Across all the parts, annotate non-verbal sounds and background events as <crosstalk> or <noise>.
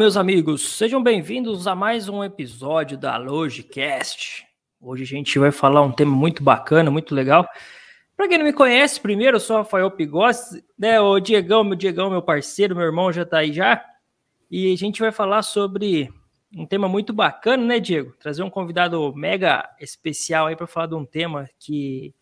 Meus amigos, sejam bem-vindos a mais um episódio da Logicast. Hoje a gente vai falar um tema muito bacana, muito legal. Para quem não me conhece, primeiro eu sou Rafael Pigossi, né? O Diegão, meu Diegão, meu parceiro, meu irmão já tá aí já. E a gente vai falar sobre um tema muito bacana, né, Diego? Trazer um convidado mega especial aí para falar de um tema que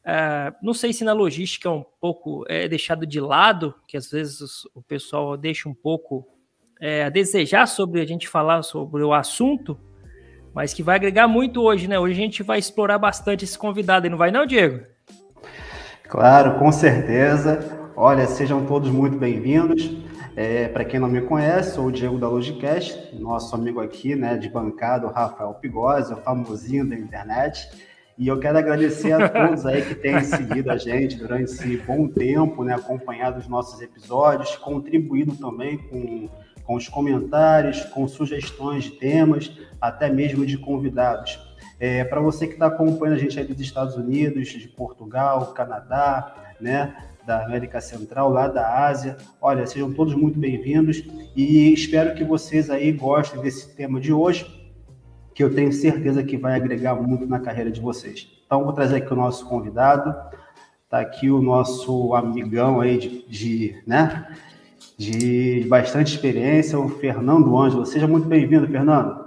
uh, não sei se na logística é um pouco é deixado de lado, que às vezes o pessoal deixa um pouco é, a desejar sobre a gente falar sobre o assunto, mas que vai agregar muito hoje, né? Hoje a gente vai explorar bastante esse convidado, não vai não, Diego? Claro, com certeza. Olha, sejam todos muito bem-vindos. É, Para quem não me conhece, sou o Diego da Logicast, nosso amigo aqui, né, de bancada, o Rafael Pigosi, o famosinho da internet. E eu quero agradecer a todos aí que têm seguido a gente durante esse bom tempo, né, acompanhado os nossos episódios, contribuído também com, com os comentários, com sugestões de temas, até mesmo de convidados. É, Para você que está acompanhando a gente aí dos Estados Unidos, de Portugal, Canadá, né, da América Central, lá da Ásia. Olha, sejam todos muito bem-vindos e espero que vocês aí gostem desse tema de hoje, que eu tenho certeza que vai agregar muito na carreira de vocês. Então, vou trazer aqui o nosso convidado. Está aqui o nosso amigão aí de, de, né, de bastante experiência, o Fernando Ângelo. Seja muito bem-vindo, Fernando.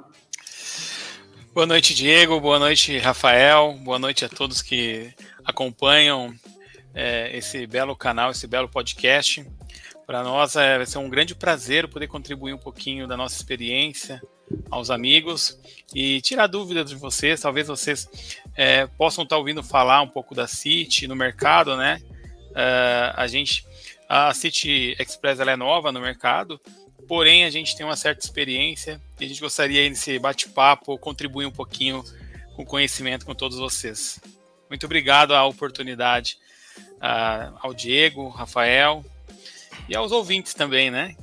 Boa noite, Diego. Boa noite, Rafael. Boa noite a todos que acompanham é, esse belo canal, esse belo podcast. Para nós é, vai ser um grande prazer poder contribuir um pouquinho da nossa experiência aos amigos e tirar dúvidas de vocês. Talvez vocês é, possam estar ouvindo falar um pouco da City no mercado, né? Uh, a gente, a City Express é nova no mercado, porém a gente tem uma certa experiência e a gente gostaria nesse bate-papo contribuir um pouquinho com conhecimento com todos vocês. Muito obrigado a oportunidade ao Diego, Rafael e aos ouvintes também, né?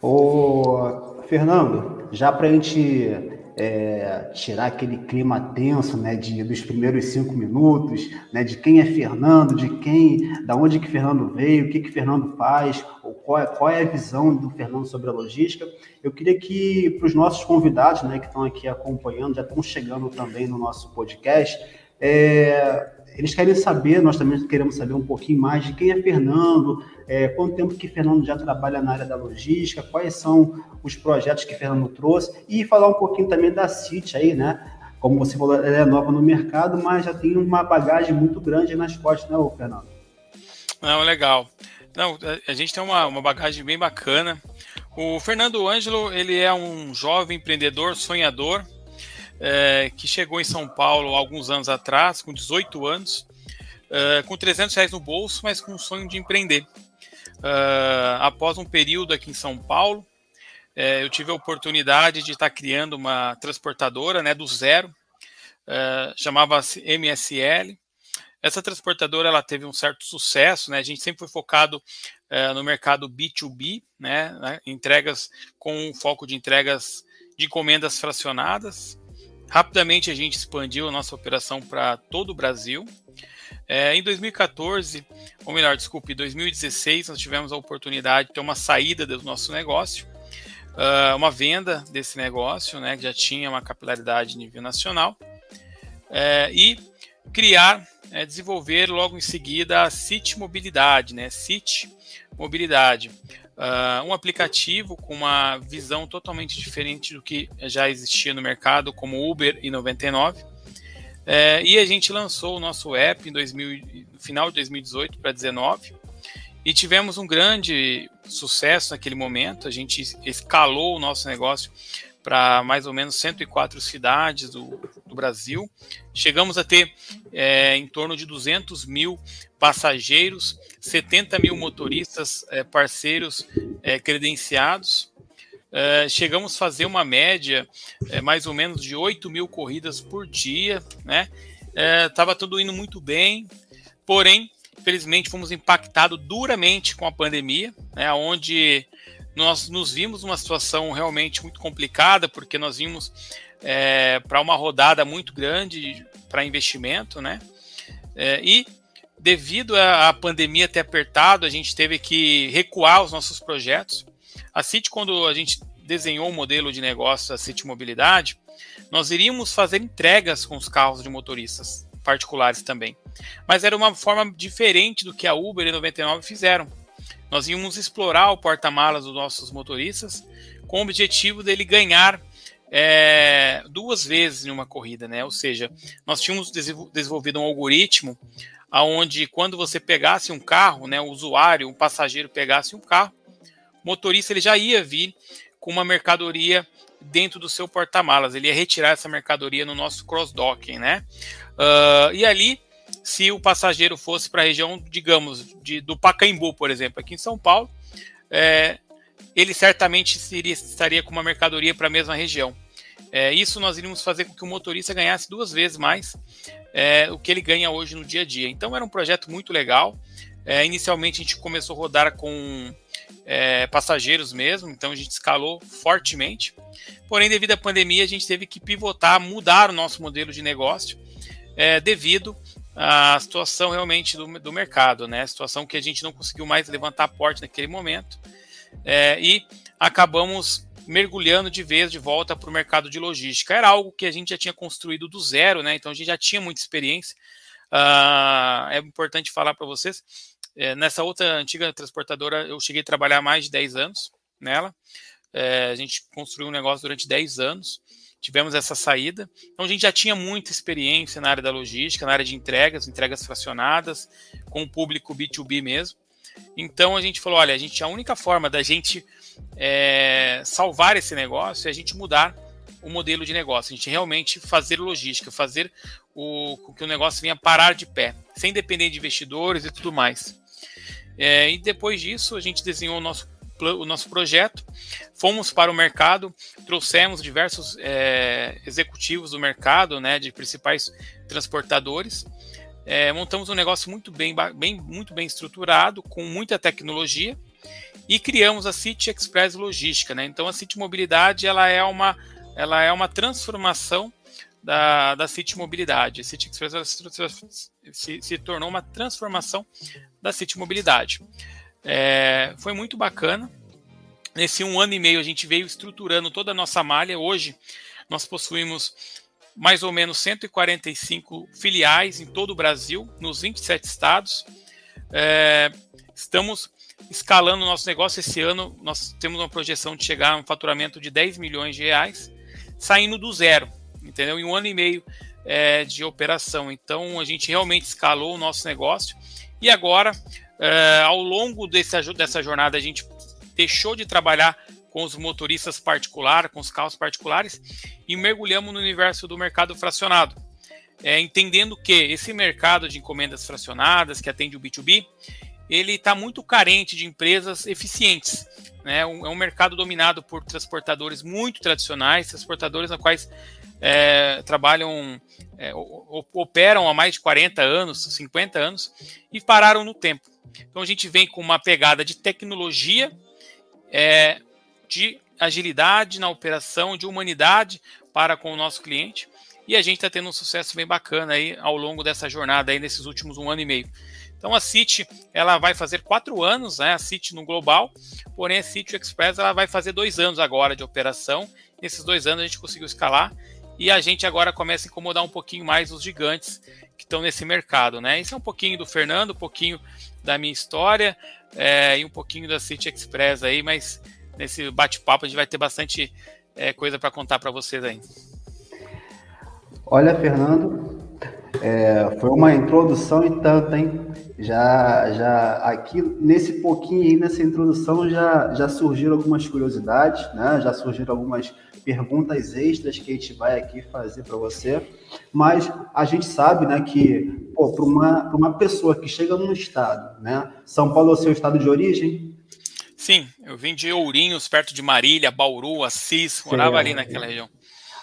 Ô, Fernando, já para a gente é, tirar aquele clima tenso, né, de, dos primeiros cinco minutos, né, de quem é Fernando, de quem, da onde que Fernando veio, o que que Fernando faz, ou qual é, qual é a visão do Fernando sobre a logística. Eu queria que para os nossos convidados, né, que estão aqui acompanhando, já estão chegando também no nosso podcast, é, eles querem saber, nós também queremos saber um pouquinho mais de quem é Fernando, é, quanto tempo que Fernando já trabalha na área da logística, quais são os projetos que Fernando trouxe e falar um pouquinho também da CIT aí, né? Como você falou, ela é nova no mercado, mas já tem uma bagagem muito grande nas costas, né, Fernando? Não, legal. Não, a gente tem uma, uma bagagem bem bacana. O Fernando Ângelo, ele é um jovem empreendedor, sonhador, é, que chegou em São Paulo alguns anos atrás, com 18 anos, é, com 300 reais no bolso, mas com um sonho de empreender. É, após um período aqui em São Paulo, é, eu tive a oportunidade de estar criando uma transportadora né, do zero, chamava-se MSL. Essa transportadora ela teve um certo sucesso, né? A gente sempre foi focado é, no mercado B2B, né? né entregas com foco de entregas de encomendas fracionadas. Rapidamente a gente expandiu a nossa operação para todo o Brasil. É, em 2014, ou melhor, desculpe, em 2016, nós tivemos a oportunidade de ter uma saída do nosso negócio, uh, uma venda desse negócio, né, que já tinha uma capilaridade nível nacional, é, e criar, é, desenvolver logo em seguida a City Mobilidade, né, City Mobilidade uh, um aplicativo com uma visão totalmente diferente do que já existia no mercado, como Uber e 99. É, e a gente lançou o nosso app em 2000, no final de 2018 para 2019 e tivemos um grande sucesso naquele momento. A gente escalou o nosso negócio para mais ou menos 104 cidades do, do Brasil. Chegamos a ter é, em torno de 200 mil passageiros, 70 mil motoristas é, parceiros é, credenciados. É, chegamos a fazer uma média mais ou menos de 8 mil corridas por dia, né? Estava tudo indo muito bem, porém, infelizmente, fomos impactados duramente com a pandemia, né? Onde nós nos vimos numa situação realmente muito complicada, porque nós vimos para uma rodada muito grande para investimento, né? E devido à pandemia ter apertado, a gente teve que recuar os nossos projetos. A City, quando a gente desenhou o modelo de negócio da City Mobilidade, nós iríamos fazer entregas com os carros de motoristas particulares também. Mas era uma forma diferente do que a Uber e 99 fizeram. Nós íamos explorar o porta-malas dos nossos motoristas com o objetivo dele ganhar é, duas vezes em uma corrida, né? Ou seja, nós tínhamos desenvolvido um algoritmo aonde quando você pegasse um carro, né, o usuário, um passageiro pegasse um carro, o motorista ele já ia vir com uma mercadoria dentro do seu porta-malas. Ele ia retirar essa mercadoria no nosso cross-docking, né? Uh, e ali, se o passageiro fosse para a região, digamos, de, do Pacaembu, por exemplo, aqui em São Paulo, é, ele certamente seria, estaria com uma mercadoria para a mesma região. É, isso nós iríamos fazer com que o motorista ganhasse duas vezes mais é, o que ele ganha hoje no dia a dia. Então era um projeto muito legal. É, inicialmente a gente começou a rodar com é, passageiros mesmo, então a gente escalou fortemente. Porém, devido à pandemia, a gente teve que pivotar, mudar o nosso modelo de negócio é, devido à situação realmente do, do mercado, né? A situação que a gente não conseguiu mais levantar porte naquele momento é, e acabamos mergulhando de vez de volta para o mercado de logística. Era algo que a gente já tinha construído do zero, né? Então a gente já tinha muita experiência. Uh, é importante falar para vocês. É, nessa outra antiga transportadora, eu cheguei a trabalhar mais de 10 anos nela. É, a gente construiu um negócio durante 10 anos. Tivemos essa saída. Então a gente já tinha muita experiência na área da logística, na área de entregas, entregas fracionadas, com o público B2B mesmo. Então a gente falou: olha, a gente a única forma da gente é, salvar esse negócio é a gente mudar o modelo de negócio, a gente realmente fazer logística, fazer o que o negócio venha parar de pé, sem depender de investidores e tudo mais. É, e depois disso, a gente desenhou o nosso, o nosso projeto, fomos para o mercado, trouxemos diversos é, executivos do mercado, né, de principais transportadores, é, montamos um negócio muito bem, bem, muito bem estruturado, com muita tecnologia, e criamos a City Express Logística. Né? Então, a City Mobilidade ela é uma, ela é uma transformação da, da City Mobilidade. A City Express se, se, tornou uma transformação da City Mobilidade. É, foi muito bacana. Nesse um ano e meio, a gente veio estruturando toda a nossa malha. Hoje, nós possuímos mais ou menos 145 filiais em todo o Brasil, nos 27 estados. É, estamos escalando o nosso negócio esse ano. Nós temos uma projeção de chegar a um faturamento de 10 milhões de reais, saindo do zero, entendeu? Em um ano e meio é, de operação. Então a gente realmente escalou o nosso negócio e agora, é, ao longo desse, dessa jornada, a gente deixou de trabalhar com os motoristas particulares, com os carros particulares, e mergulhamos no universo do mercado fracionado. É, entendendo que esse mercado de encomendas fracionadas, que atende o B2B, ele está muito carente de empresas eficientes. Né? é um mercado dominado por transportadores muito tradicionais, transportadores na quais é, trabalham, é, operam há mais de 40 anos, 50 anos, e pararam no tempo. Então a gente vem com uma pegada de tecnologia, é, de agilidade na operação, de humanidade para com o nosso cliente. E a gente está tendo um sucesso bem bacana aí ao longo dessa jornada aí nesses últimos um ano e meio. Então a City ela vai fazer quatro anos, né? A City no global, porém a City Express ela vai fazer dois anos agora de operação. Nesses dois anos a gente conseguiu escalar e a gente agora começa a incomodar um pouquinho mais os gigantes que estão nesse mercado, né? Isso é um pouquinho do Fernando, um pouquinho da minha história é, e um pouquinho da City Express aí, mas nesse bate-papo a gente vai ter bastante é, coisa para contar para vocês aí. Olha, Fernando, é, foi uma introdução e tanto, hein? Já, já aqui nesse pouquinho aí, nessa introdução, já, já surgiram algumas curiosidades, né? Já surgiram algumas perguntas extras que a gente vai aqui fazer para você. Mas a gente sabe, né, que para uma, uma pessoa que chega num estado, né? São Paulo é o seu estado de origem? Sim, eu vim de Ourinhos, perto de Marília, Bauru, Assis, morava ali naquela região.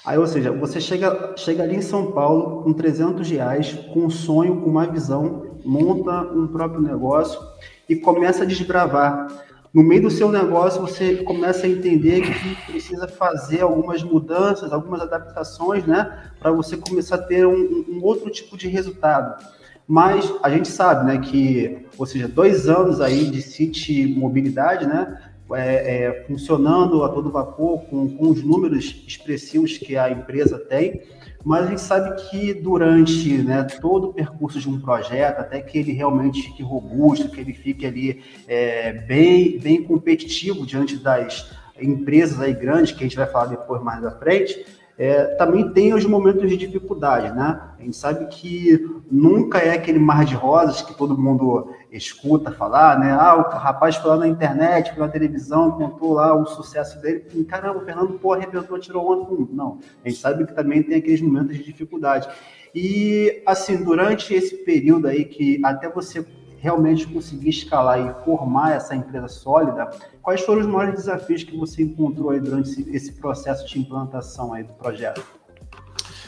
Aí, ou seja, você chega, chega ali em São Paulo com 300 reais, com um sonho, com uma visão, monta um próprio negócio e começa a desbravar. No meio do seu negócio, você começa a entender que precisa fazer algumas mudanças, algumas adaptações, né, para você começar a ter um, um outro tipo de resultado. Mas a gente sabe, né, que, ou seja, dois anos aí de City Mobilidade, né, é, é, funcionando a todo vapor, com, com os números expressivos que a empresa tem, mas a gente sabe que durante né, todo o percurso de um projeto, até que ele realmente fique robusto, que ele fique ali é, bem, bem competitivo diante das empresas aí grandes, que a gente vai falar depois mais à frente, é, também tem os momentos de dificuldade, né? A gente sabe que nunca é aquele mar de rosas que todo mundo escuta falar, né? Ah, o rapaz foi lá na internet, foi na televisão, contou lá o sucesso dele. E, Caramba, o Fernando, pô, arrebentou, tirou onda com Não, a gente sabe que também tem aqueles momentos de dificuldade. E, assim, durante esse período aí que até você realmente conseguir escalar e formar essa empresa sólida, quais foram os maiores desafios que você encontrou aí durante esse processo de implantação aí do projeto?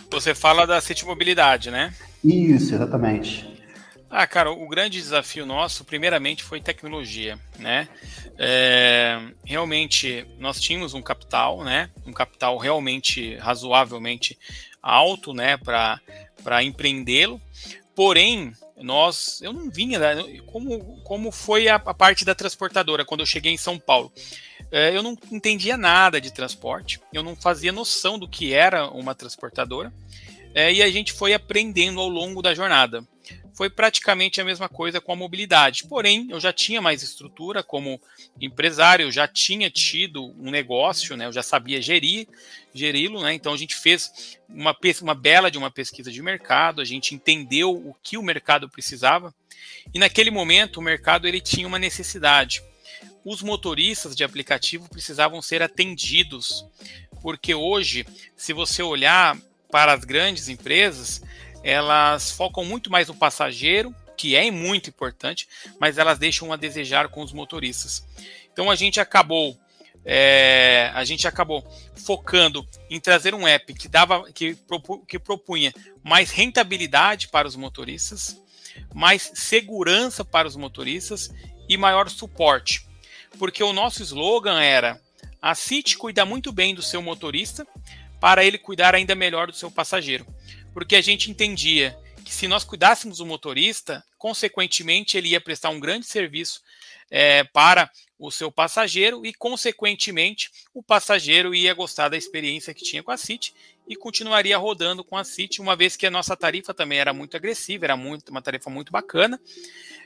Você fala da City Mobilidade, né? Isso, exatamente. Ah, cara, o grande desafio nosso, primeiramente, foi tecnologia, né? É, realmente, nós tínhamos um capital, né? Um capital realmente razoavelmente alto, né? Para empreendê-lo. Porém, nós, eu não vinha, como, como foi a, a, parte da transportadora quando eu cheguei em São Paulo. É, eu não entendia nada de transporte, eu não fazia noção do que era uma transportadora, é, e a gente foi aprendendo ao longo da jornada foi praticamente a mesma coisa com a mobilidade. Porém, eu já tinha mais estrutura como empresário, eu já tinha tido um negócio, né? Eu já sabia gerir, geri-lo, né? Então a gente fez uma, uma bela de uma pesquisa de mercado, a gente entendeu o que o mercado precisava. E naquele momento o mercado ele tinha uma necessidade. Os motoristas de aplicativo precisavam ser atendidos, porque hoje, se você olhar para as grandes empresas, elas focam muito mais no passageiro, que é muito importante, mas elas deixam a desejar com os motoristas. Então a gente acabou é, a gente acabou focando em trazer um app que dava que, que propunha mais rentabilidade para os motoristas, mais segurança para os motoristas e maior suporte. Porque o nosso slogan era: a City cuida muito bem do seu motorista para ele cuidar ainda melhor do seu passageiro porque a gente entendia que se nós cuidássemos do motorista, consequentemente ele ia prestar um grande serviço é, para o seu passageiro e, consequentemente, o passageiro ia gostar da experiência que tinha com a City e continuaria rodando com a City, uma vez que a nossa tarifa também era muito agressiva, era muito, uma tarifa muito bacana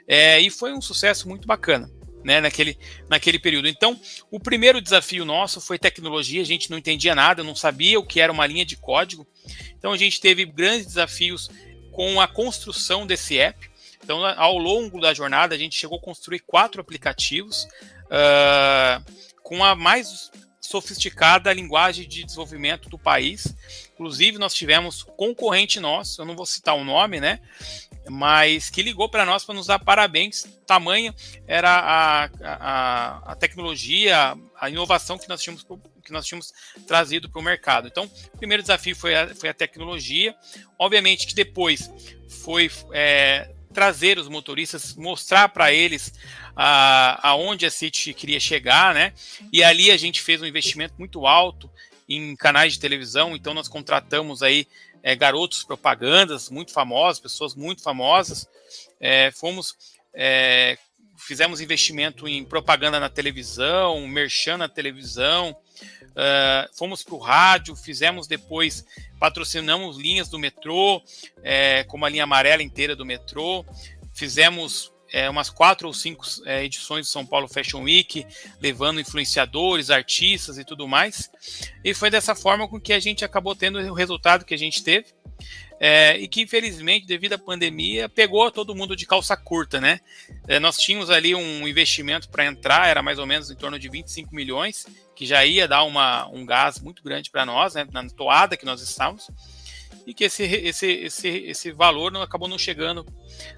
é, e foi um sucesso muito bacana. Né, naquele, naquele período. Então, o primeiro desafio nosso foi tecnologia, a gente não entendia nada, não sabia o que era uma linha de código, então a gente teve grandes desafios com a construção desse app. Então, ao longo da jornada, a gente chegou a construir quatro aplicativos uh, com a mais sofisticada linguagem de desenvolvimento do país. Inclusive, nós tivemos concorrente nosso, eu não vou citar o nome, né? Mas que ligou para nós para nos dar parabéns. Tamanho era a, a, a tecnologia, a inovação que nós tínhamos que nós tínhamos trazido para o mercado. Então, o primeiro desafio foi a, foi a tecnologia. Obviamente que depois foi é, trazer os motoristas, mostrar para eles a, aonde a City queria chegar, né? E ali a gente fez um investimento muito alto em canais de televisão, então nós contratamos aí é, garotos propagandas muito famosos, pessoas muito famosas, é, fomos é, fizemos investimento em propaganda na televisão, merchan na televisão, Uh, fomos para o rádio, fizemos depois, patrocinamos linhas do metrô, é, como a linha amarela inteira do metrô, fizemos é, umas quatro ou cinco é, edições do São Paulo Fashion Week, levando influenciadores, artistas e tudo mais. E foi dessa forma com que a gente acabou tendo o resultado que a gente teve. É, e que infelizmente, devido à pandemia, pegou todo mundo de calça curta, né? É, nós tínhamos ali um investimento para entrar, era mais ou menos em torno de 25 milhões, que já ia dar uma, um gás muito grande para nós, né, na toada que nós estávamos, e que esse, esse, esse, esse valor não acabou não chegando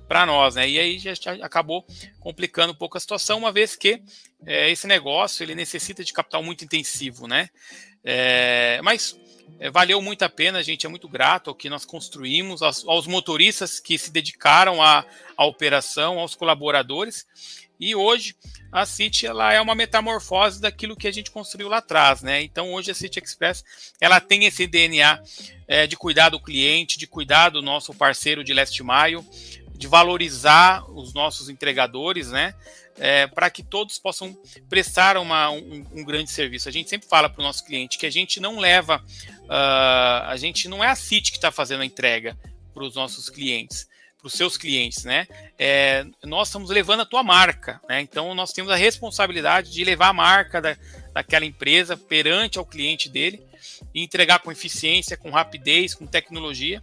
para nós, né? E aí já acabou complicando um pouco a situação, uma vez que é, esse negócio ele necessita de capital muito intensivo, né? É, mas é, valeu muito a pena, a gente é muito grato ao que nós construímos, aos, aos motoristas que se dedicaram à, à operação, aos colaboradores e hoje a City ela é uma metamorfose daquilo que a gente construiu lá atrás, né? Então hoje a City Express ela tem esse DNA é, de cuidar do cliente, de cuidar do nosso parceiro de last mile, de valorizar os nossos entregadores, né? É, para que todos possam prestar uma, um, um, grande serviço. A gente sempre fala para o nosso cliente que a gente não leva, uh, a gente não é a CIT que está fazendo a entrega para os nossos clientes, para os seus clientes, né? É, nós estamos levando a tua marca, né? Então nós temos a responsabilidade de levar a marca da, daquela empresa perante ao cliente dele e entregar com eficiência, com rapidez, com tecnologia.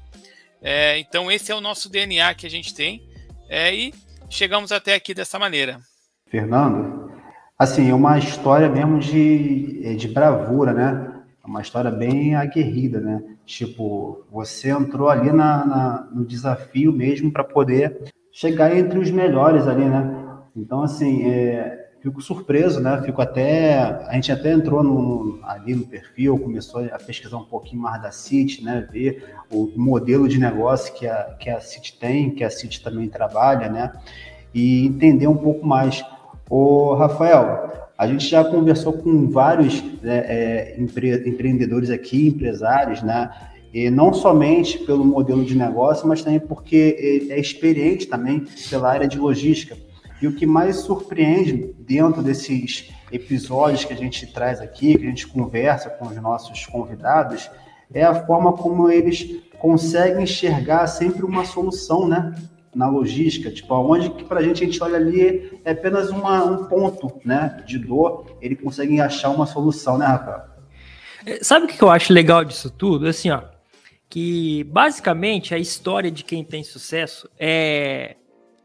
É, então, esse é o nosso DNA que a gente tem é, e chegamos até aqui dessa maneira. Fernando, assim, é uma história mesmo de, de bravura, né? É uma história bem aguerrida, né? Tipo, você entrou ali na, na no desafio mesmo para poder chegar entre os melhores ali, né? Então, assim, é, fico surpreso, né? Fico até. A gente até entrou no, ali no perfil, começou a pesquisar um pouquinho mais da City, né? Ver o modelo de negócio que a, que a City tem, que a City também trabalha, né? E entender um pouco mais. Ô, Rafael, a gente já conversou com vários né, é, empre, empreendedores aqui, empresários, né? E não somente pelo modelo de negócio, mas também porque é experiente também pela área de logística. E o que mais surpreende dentro desses episódios que a gente traz aqui, que a gente conversa com os nossos convidados, é a forma como eles conseguem enxergar sempre uma solução, né? Na logística, tipo, aonde que para a gente a gente olha ali é apenas uma, um ponto, né? De dor, ele consegue achar uma solução, né, Rafael? É, sabe o que eu acho legal disso tudo? Assim, ó, que basicamente a história de quem tem sucesso é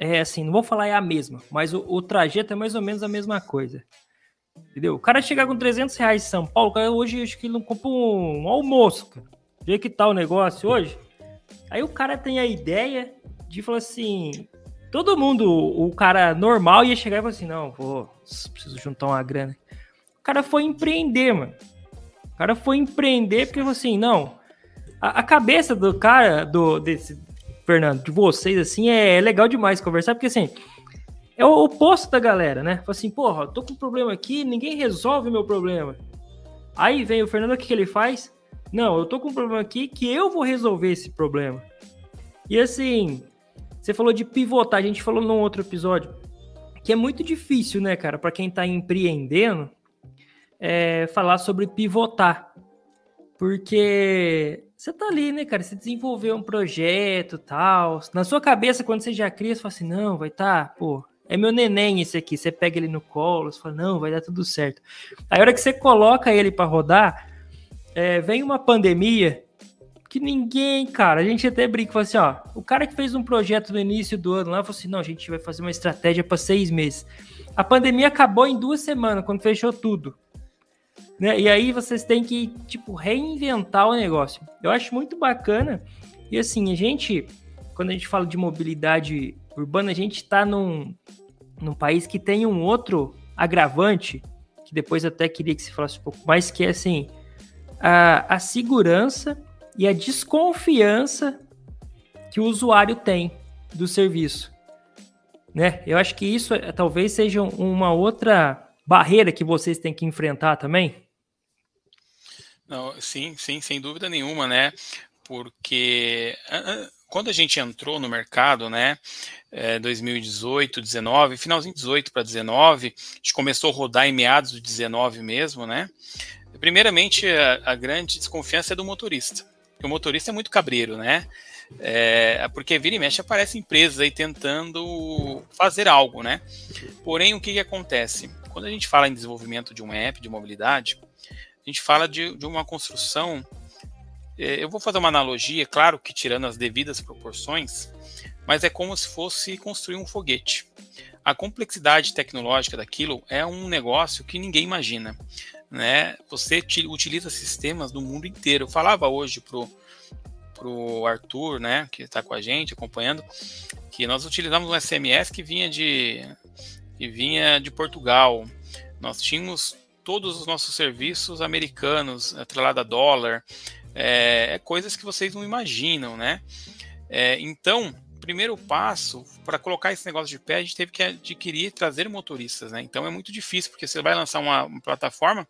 é assim, não vou falar é a mesma, mas o, o, trajeto é mais ou menos a mesma coisa. Entendeu? O cara chegar com 300 reais em São Paulo, cara, hoje acho que ele não compra um, um almoço, cara. Vê que tá o negócio hoje. Aí o cara tem a ideia de falar assim: todo mundo, o cara normal ia chegar e falar assim: não, vou, preciso juntar uma grana. O cara foi empreender, mano. O cara foi empreender porque falou assim: não, a, a cabeça do cara, do, desse, Fernando, de vocês, assim, é, é legal demais conversar, porque assim, é o oposto da galera, né? Fala assim, porra, tô com um problema aqui, ninguém resolve o meu problema. Aí vem o Fernando, o que, que ele faz? Não, eu tô com um problema aqui que eu vou resolver esse problema. E assim, você falou de pivotar, a gente falou num outro episódio, que é muito difícil, né, cara, para quem tá empreendendo, é, falar sobre pivotar. Porque você tá ali, né, cara? Você desenvolveu um projeto tal. Na sua cabeça, quando você já cria, você fala assim: não, vai tá, pô, é meu neném esse aqui. Você pega ele no colo, você fala: não, vai dar tudo certo. Aí, a hora que você coloca ele para rodar, é, vem uma pandemia que ninguém, cara, a gente até brinca, fala assim: ó, o cara que fez um projeto no início do ano lá falou assim: não, a gente vai fazer uma estratégia para seis meses. A pandemia acabou em duas semanas, quando fechou tudo. Né? E aí vocês têm que, tipo, reinventar o negócio. Eu acho muito bacana. E assim, a gente, quando a gente fala de mobilidade urbana, a gente está num, num país que tem um outro agravante, que depois até queria que se falasse um pouco mais, que é assim, a, a segurança e a desconfiança que o usuário tem do serviço. Né? Eu acho que isso é, talvez seja uma outra barreira que vocês têm que enfrentar também. Não, sim, sim, sem dúvida nenhuma, né? Porque quando a gente entrou no mercado, né, 2018, 19, finalzinho 18 para 19, a gente começou a rodar em meados de 19 mesmo, né? Primeiramente, a, a grande desconfiança é do motorista. O motorista é muito cabreiro, né? É, porque vira e mexe aparece empresas aí tentando fazer algo, né? Porém, o que, que acontece? Quando a gente fala em desenvolvimento de um app de mobilidade, a gente fala de, de uma construção. É, eu vou fazer uma analogia, claro que tirando as devidas proporções, mas é como se fosse construir um foguete. A complexidade tecnológica daquilo é um negócio que ninguém imagina. Né? Você utiliza sistemas do mundo inteiro. Eu falava hoje pro pro Arthur, né, que está com a gente acompanhando, que nós utilizamos um SMS que vinha de que vinha de Portugal. Nós tínhamos todos os nossos serviços americanos, atrelado a dólar, é, é, coisas que vocês não imaginam, né? É, então, primeiro passo para colocar esse negócio de pé, a gente teve que adquirir, trazer motoristas, né? Então é muito difícil, porque você vai lançar uma, uma plataforma,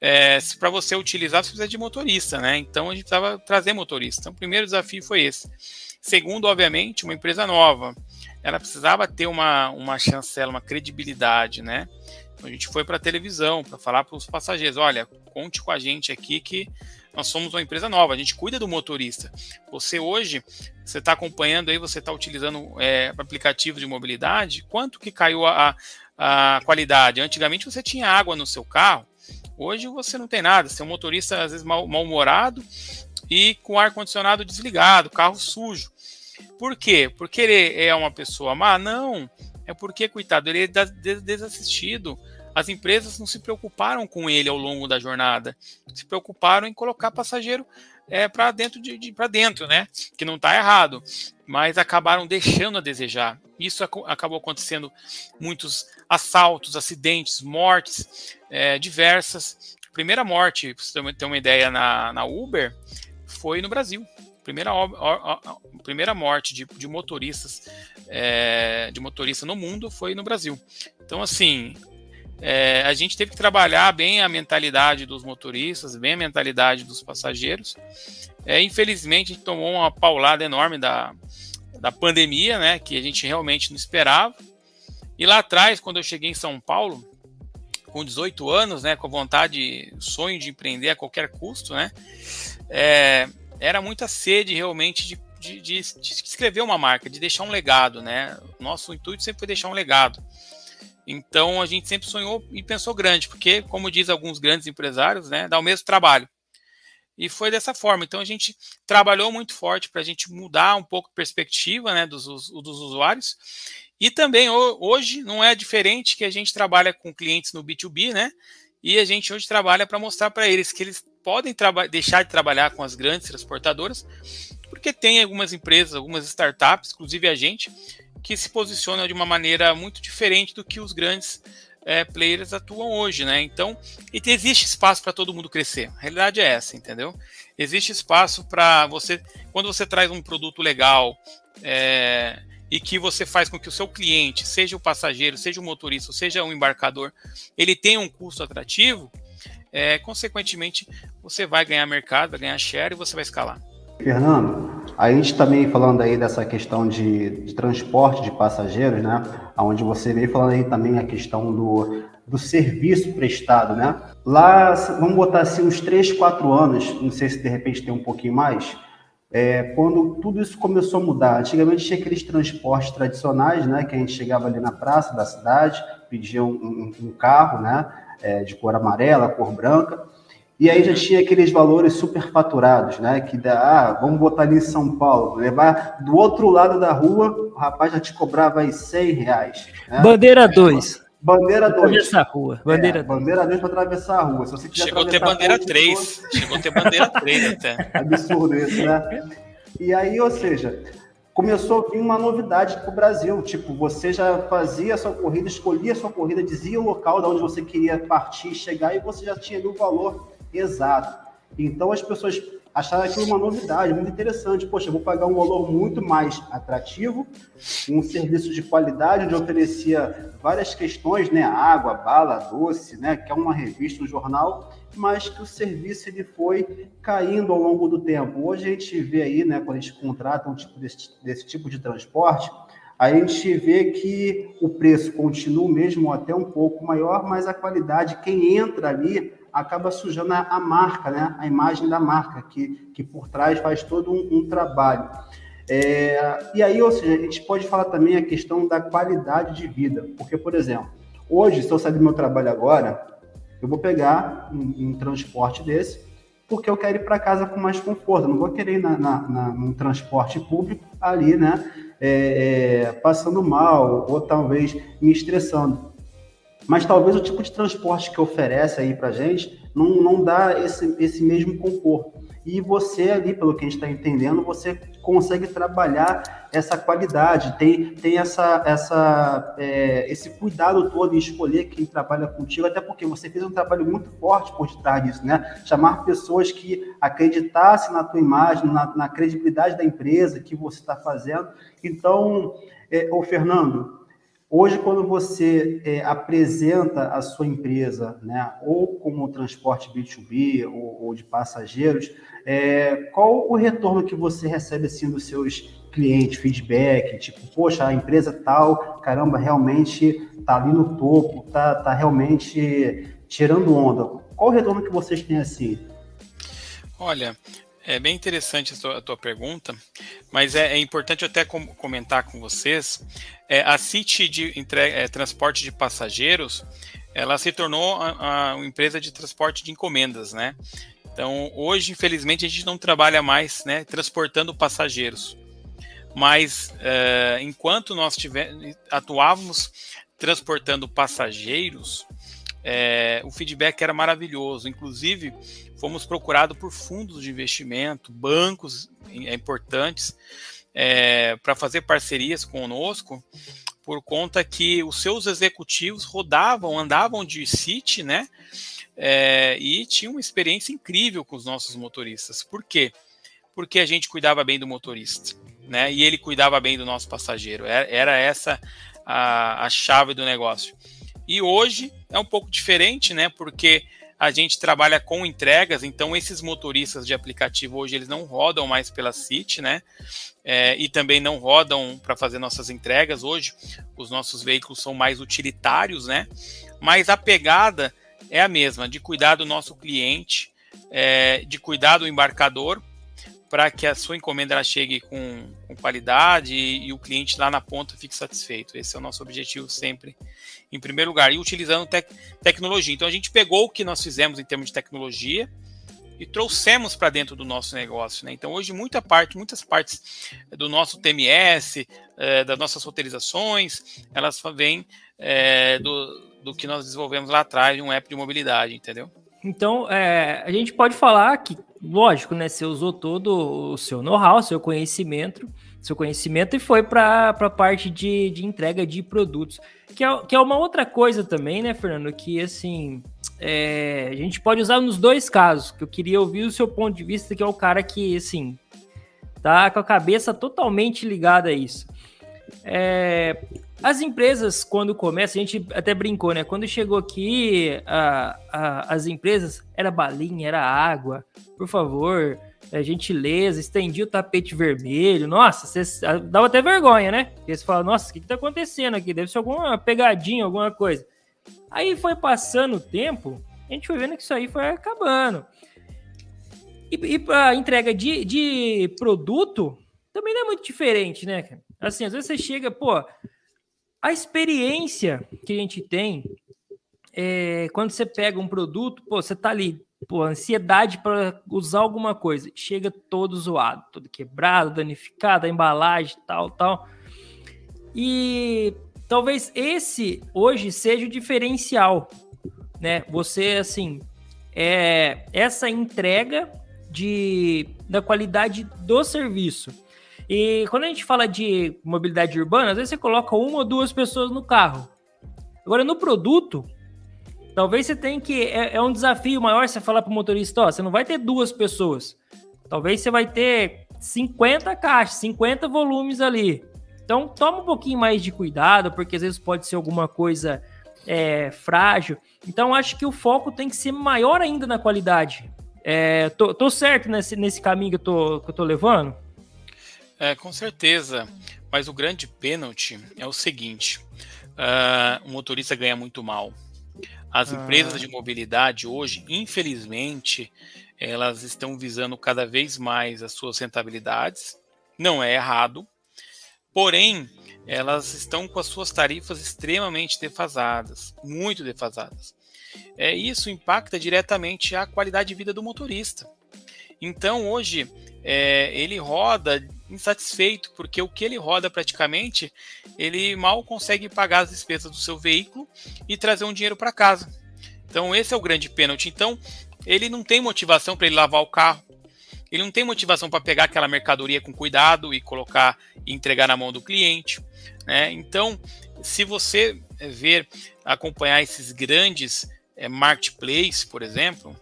é, para você utilizar, você precisa de motorista, né? Então a gente precisava trazer motorista. Então o primeiro desafio foi esse. Segundo, obviamente, uma empresa nova, ela precisava ter uma, uma chancela, uma credibilidade, né? Então a gente foi para televisão para falar para os passageiros: olha, conte com a gente aqui que nós somos uma empresa nova, a gente cuida do motorista. Você hoje, você está acompanhando aí, você está utilizando é, aplicativo de mobilidade, quanto que caiu a, a qualidade? Antigamente você tinha água no seu carro, hoje você não tem nada, você é um motorista às vezes mal-humorado e com ar-condicionado desligado, carro sujo. Por quê? Porque ele é uma pessoa má? Não. É porque, coitado, ele é desassistido. As empresas não se preocuparam com ele ao longo da jornada. Se preocuparam em colocar passageiro é, para dentro de, de para dentro, né? Que não está errado, mas acabaram deixando a desejar. Isso ac acabou acontecendo muitos assaltos, acidentes, mortes é, diversas. Primeira morte, para você ter uma ideia, na, na Uber foi no Brasil primeira, primeira morte de, de motoristas é, de motorista no mundo foi no Brasil. Então, assim, é, a gente teve que trabalhar bem a mentalidade dos motoristas, bem a mentalidade dos passageiros. É, infelizmente, a gente tomou uma paulada enorme da, da pandemia, né, que a gente realmente não esperava. E lá atrás, quando eu cheguei em São Paulo, com 18 anos, né, com a vontade, sonho de empreender a qualquer custo, né, é, era muita sede realmente de, de, de, de, escrever uma marca, de deixar um legado, né? Nosso intuito sempre foi deixar um legado. Então a gente sempre sonhou e pensou grande, porque, como diz alguns grandes empresários, né, dá o mesmo trabalho. E foi dessa forma. Então a gente trabalhou muito forte para a gente mudar um pouco a perspectiva né, dos, dos usuários. E também hoje não é diferente que a gente trabalha com clientes no B2B, né? E a gente hoje trabalha para mostrar para eles que eles podem deixar de trabalhar com as grandes transportadoras, porque tem algumas empresas, algumas startups, inclusive a gente, que se posicionam de uma maneira muito diferente do que os grandes é, players atuam hoje, né? Então, existe espaço para todo mundo crescer. A realidade é essa, entendeu? Existe espaço para você, quando você traz um produto legal é, e que você faz com que o seu cliente, seja o passageiro, seja o motorista, seja o embarcador, ele tenha um custo atrativo, é, consequentemente, você vai ganhar mercado, vai ganhar share e você vai escalar. Fernando, a gente também falando aí dessa questão de, de transporte de passageiros, né? Onde você veio falando aí também a questão do, do serviço prestado, né? Lá, vamos botar assim, uns 3, 4 anos, não sei se de repente tem um pouquinho mais, é, quando tudo isso começou a mudar. Antigamente tinha aqueles transportes tradicionais, né? Que a gente chegava ali na praça da cidade, pedia um, um, um carro, né? é, de cor amarela, cor branca. E aí já tinha aqueles valores superfaturados, né? Que dá, ah, vamos botar ali em São Paulo, levar do outro lado da rua, o rapaz já te cobrava aí 100 reais. Né? Bandeira 2. Bandeira 2. Atravessar a rua. Bandeira é, bandeira 2 para atravessar a rua. Se você quiser Chegou a ter bandeira 3. Chegou a ter bandeira 3 até. <laughs> Absurdo isso, né? E aí, ou seja, começou a vir uma novidade para o Brasil. Tipo, você já fazia a sua corrida, escolhia a sua corrida, dizia o local de onde você queria partir, chegar, e você já tinha ali o valor exato. Então as pessoas acharam aquilo uma novidade, muito interessante. Poxa, eu vou pagar um valor muito mais atrativo, um serviço de qualidade, onde oferecia várias questões, né? Água, bala, doce, né? Que é uma revista, um jornal, mas que o serviço ele foi caindo ao longo do tempo. Hoje a gente vê aí, né, quando a gente contrata um tipo desse, desse tipo de transporte, a gente vê que o preço continua mesmo até um pouco maior, mas a qualidade, quem entra ali, acaba sujando a, marca, né? a imagem da marca, que, que por trás faz todo um, um trabalho. É, e aí, ou seja, a gente pode falar também a questão da qualidade de vida, porque, por exemplo, hoje, se eu sair do meu trabalho agora, eu vou pegar um, um transporte desse, porque eu quero ir para casa com mais conforto. Eu não vou querer ir na, na, na, num transporte público ali, né? É, é, passando mal ou talvez me estressando. Mas talvez o tipo de transporte que oferece aí para gente não, não dá esse, esse mesmo conforto e você ali, pelo que a gente está entendendo, você consegue trabalhar essa qualidade, tem, tem essa, essa, é, esse cuidado todo em escolher quem trabalha contigo, até porque você fez um trabalho muito forte por detrás disso, né? Chamar pessoas que acreditassem na tua imagem, na, na credibilidade da empresa que você está fazendo. Então, é, ô Fernando, Hoje, quando você é, apresenta a sua empresa, né, ou como transporte B2B ou, ou de passageiros, é, qual o retorno que você recebe assim dos seus cliente, feedback, tipo, poxa, a empresa tal, caramba, realmente tá ali no topo, tá, tá realmente tirando onda. Qual o retorno que vocês têm assim? Olha, é bem interessante a tua, a tua pergunta, mas é, é, importante até com, comentar com vocês. É, a City de entrega, é, transporte de passageiros, ela se tornou a, a, empresa de transporte de encomendas, né? Então, hoje, infelizmente, a gente não trabalha mais, né, transportando passageiros. Mas é, enquanto nós tiver, atuávamos transportando passageiros, é, o feedback era maravilhoso. Inclusive, fomos procurados por fundos de investimento, bancos é, importantes, é, para fazer parcerias conosco, por conta que os seus executivos rodavam, andavam de City, né? É, e tinham uma experiência incrível com os nossos motoristas. Por quê? Porque a gente cuidava bem do motorista, né? E ele cuidava bem do nosso passageiro. Era, era essa a, a chave do negócio. E hoje é um pouco diferente, né? Porque a gente trabalha com entregas, então esses motoristas de aplicativo hoje eles não rodam mais pela City, né? É, e também não rodam para fazer nossas entregas. Hoje os nossos veículos são mais utilitários, né? Mas a pegada é a mesma, de cuidar do nosso cliente, é, de cuidar do embarcador, para que a sua encomenda ela chegue com, com qualidade e, e, o cliente lá na ponta fique satisfeito. Esse é o nosso objetivo sempre, em primeiro lugar. E utilizando tec tecnologia. Então a gente pegou o que nós fizemos em termos de tecnologia e trouxemos para dentro do nosso negócio. Né? Então hoje muita parte, muitas partes do nosso TMS, é, das nossas roteirizações, elas vêm é, do, do que nós desenvolvemos lá atrás de um app de mobilidade, entendeu? Então, é, a gente pode falar que, lógico, né? Você usou todo o seu know-how, seu conhecimento, seu conhecimento e foi para a parte de, de entrega de produtos. Que é, que é uma outra coisa também, né, Fernando? Que assim é, a gente pode usar nos dois casos. Que eu queria ouvir o seu ponto de vista, que é o cara que, assim, tá com a cabeça totalmente ligada a isso. É, as empresas, quando começam, a gente até brincou, né? Quando chegou aqui, a, a, as empresas, era balinha, era água, por favor, é, gentileza, estendia o tapete vermelho. Nossa, você dava até vergonha, né? Porque você fala, nossa, o que, que tá acontecendo aqui? Deve ser alguma pegadinha, alguma coisa. Aí foi passando o tempo, a gente foi vendo que isso aí foi acabando. E, e para entrega de, de produto, também não é muito diferente, né? Assim, às vezes você chega, pô, a experiência que a gente tem é, quando você pega um produto, pô, você tá ali, pô, ansiedade para usar alguma coisa, chega todo zoado, todo quebrado, danificado, a embalagem, tal, tal. E talvez esse hoje seja o diferencial, né? Você assim, é essa entrega de da qualidade do serviço. E quando a gente fala de mobilidade urbana, às vezes você coloca uma ou duas pessoas no carro. Agora, no produto, talvez você tenha que. É, é um desafio maior você falar para o motorista: ó, você não vai ter duas pessoas. Talvez você vai ter 50 caixas, 50 volumes ali. Então, toma um pouquinho mais de cuidado, porque às vezes pode ser alguma coisa é, frágil. Então, acho que o foco tem que ser maior ainda na qualidade. É, tô, tô certo nesse, nesse caminho que eu tô, que eu tô levando? É, com certeza. Mas o grande pênalti é o seguinte: uh, o motorista ganha muito mal. As ah. empresas de mobilidade hoje, infelizmente, elas estão visando cada vez mais as suas rentabilidades. Não é errado, porém, elas estão com as suas tarifas extremamente defasadas, muito defasadas. É, isso impacta diretamente a qualidade de vida do motorista. Então, hoje, é, ele roda insatisfeito, porque o que ele roda praticamente, ele mal consegue pagar as despesas do seu veículo e trazer um dinheiro para casa. Então, esse é o grande pênalti. Então, ele não tem motivação para ele lavar o carro, ele não tem motivação para pegar aquela mercadoria com cuidado e colocar e entregar na mão do cliente. Né? Então, se você ver, acompanhar esses grandes é, marketplace, por exemplo,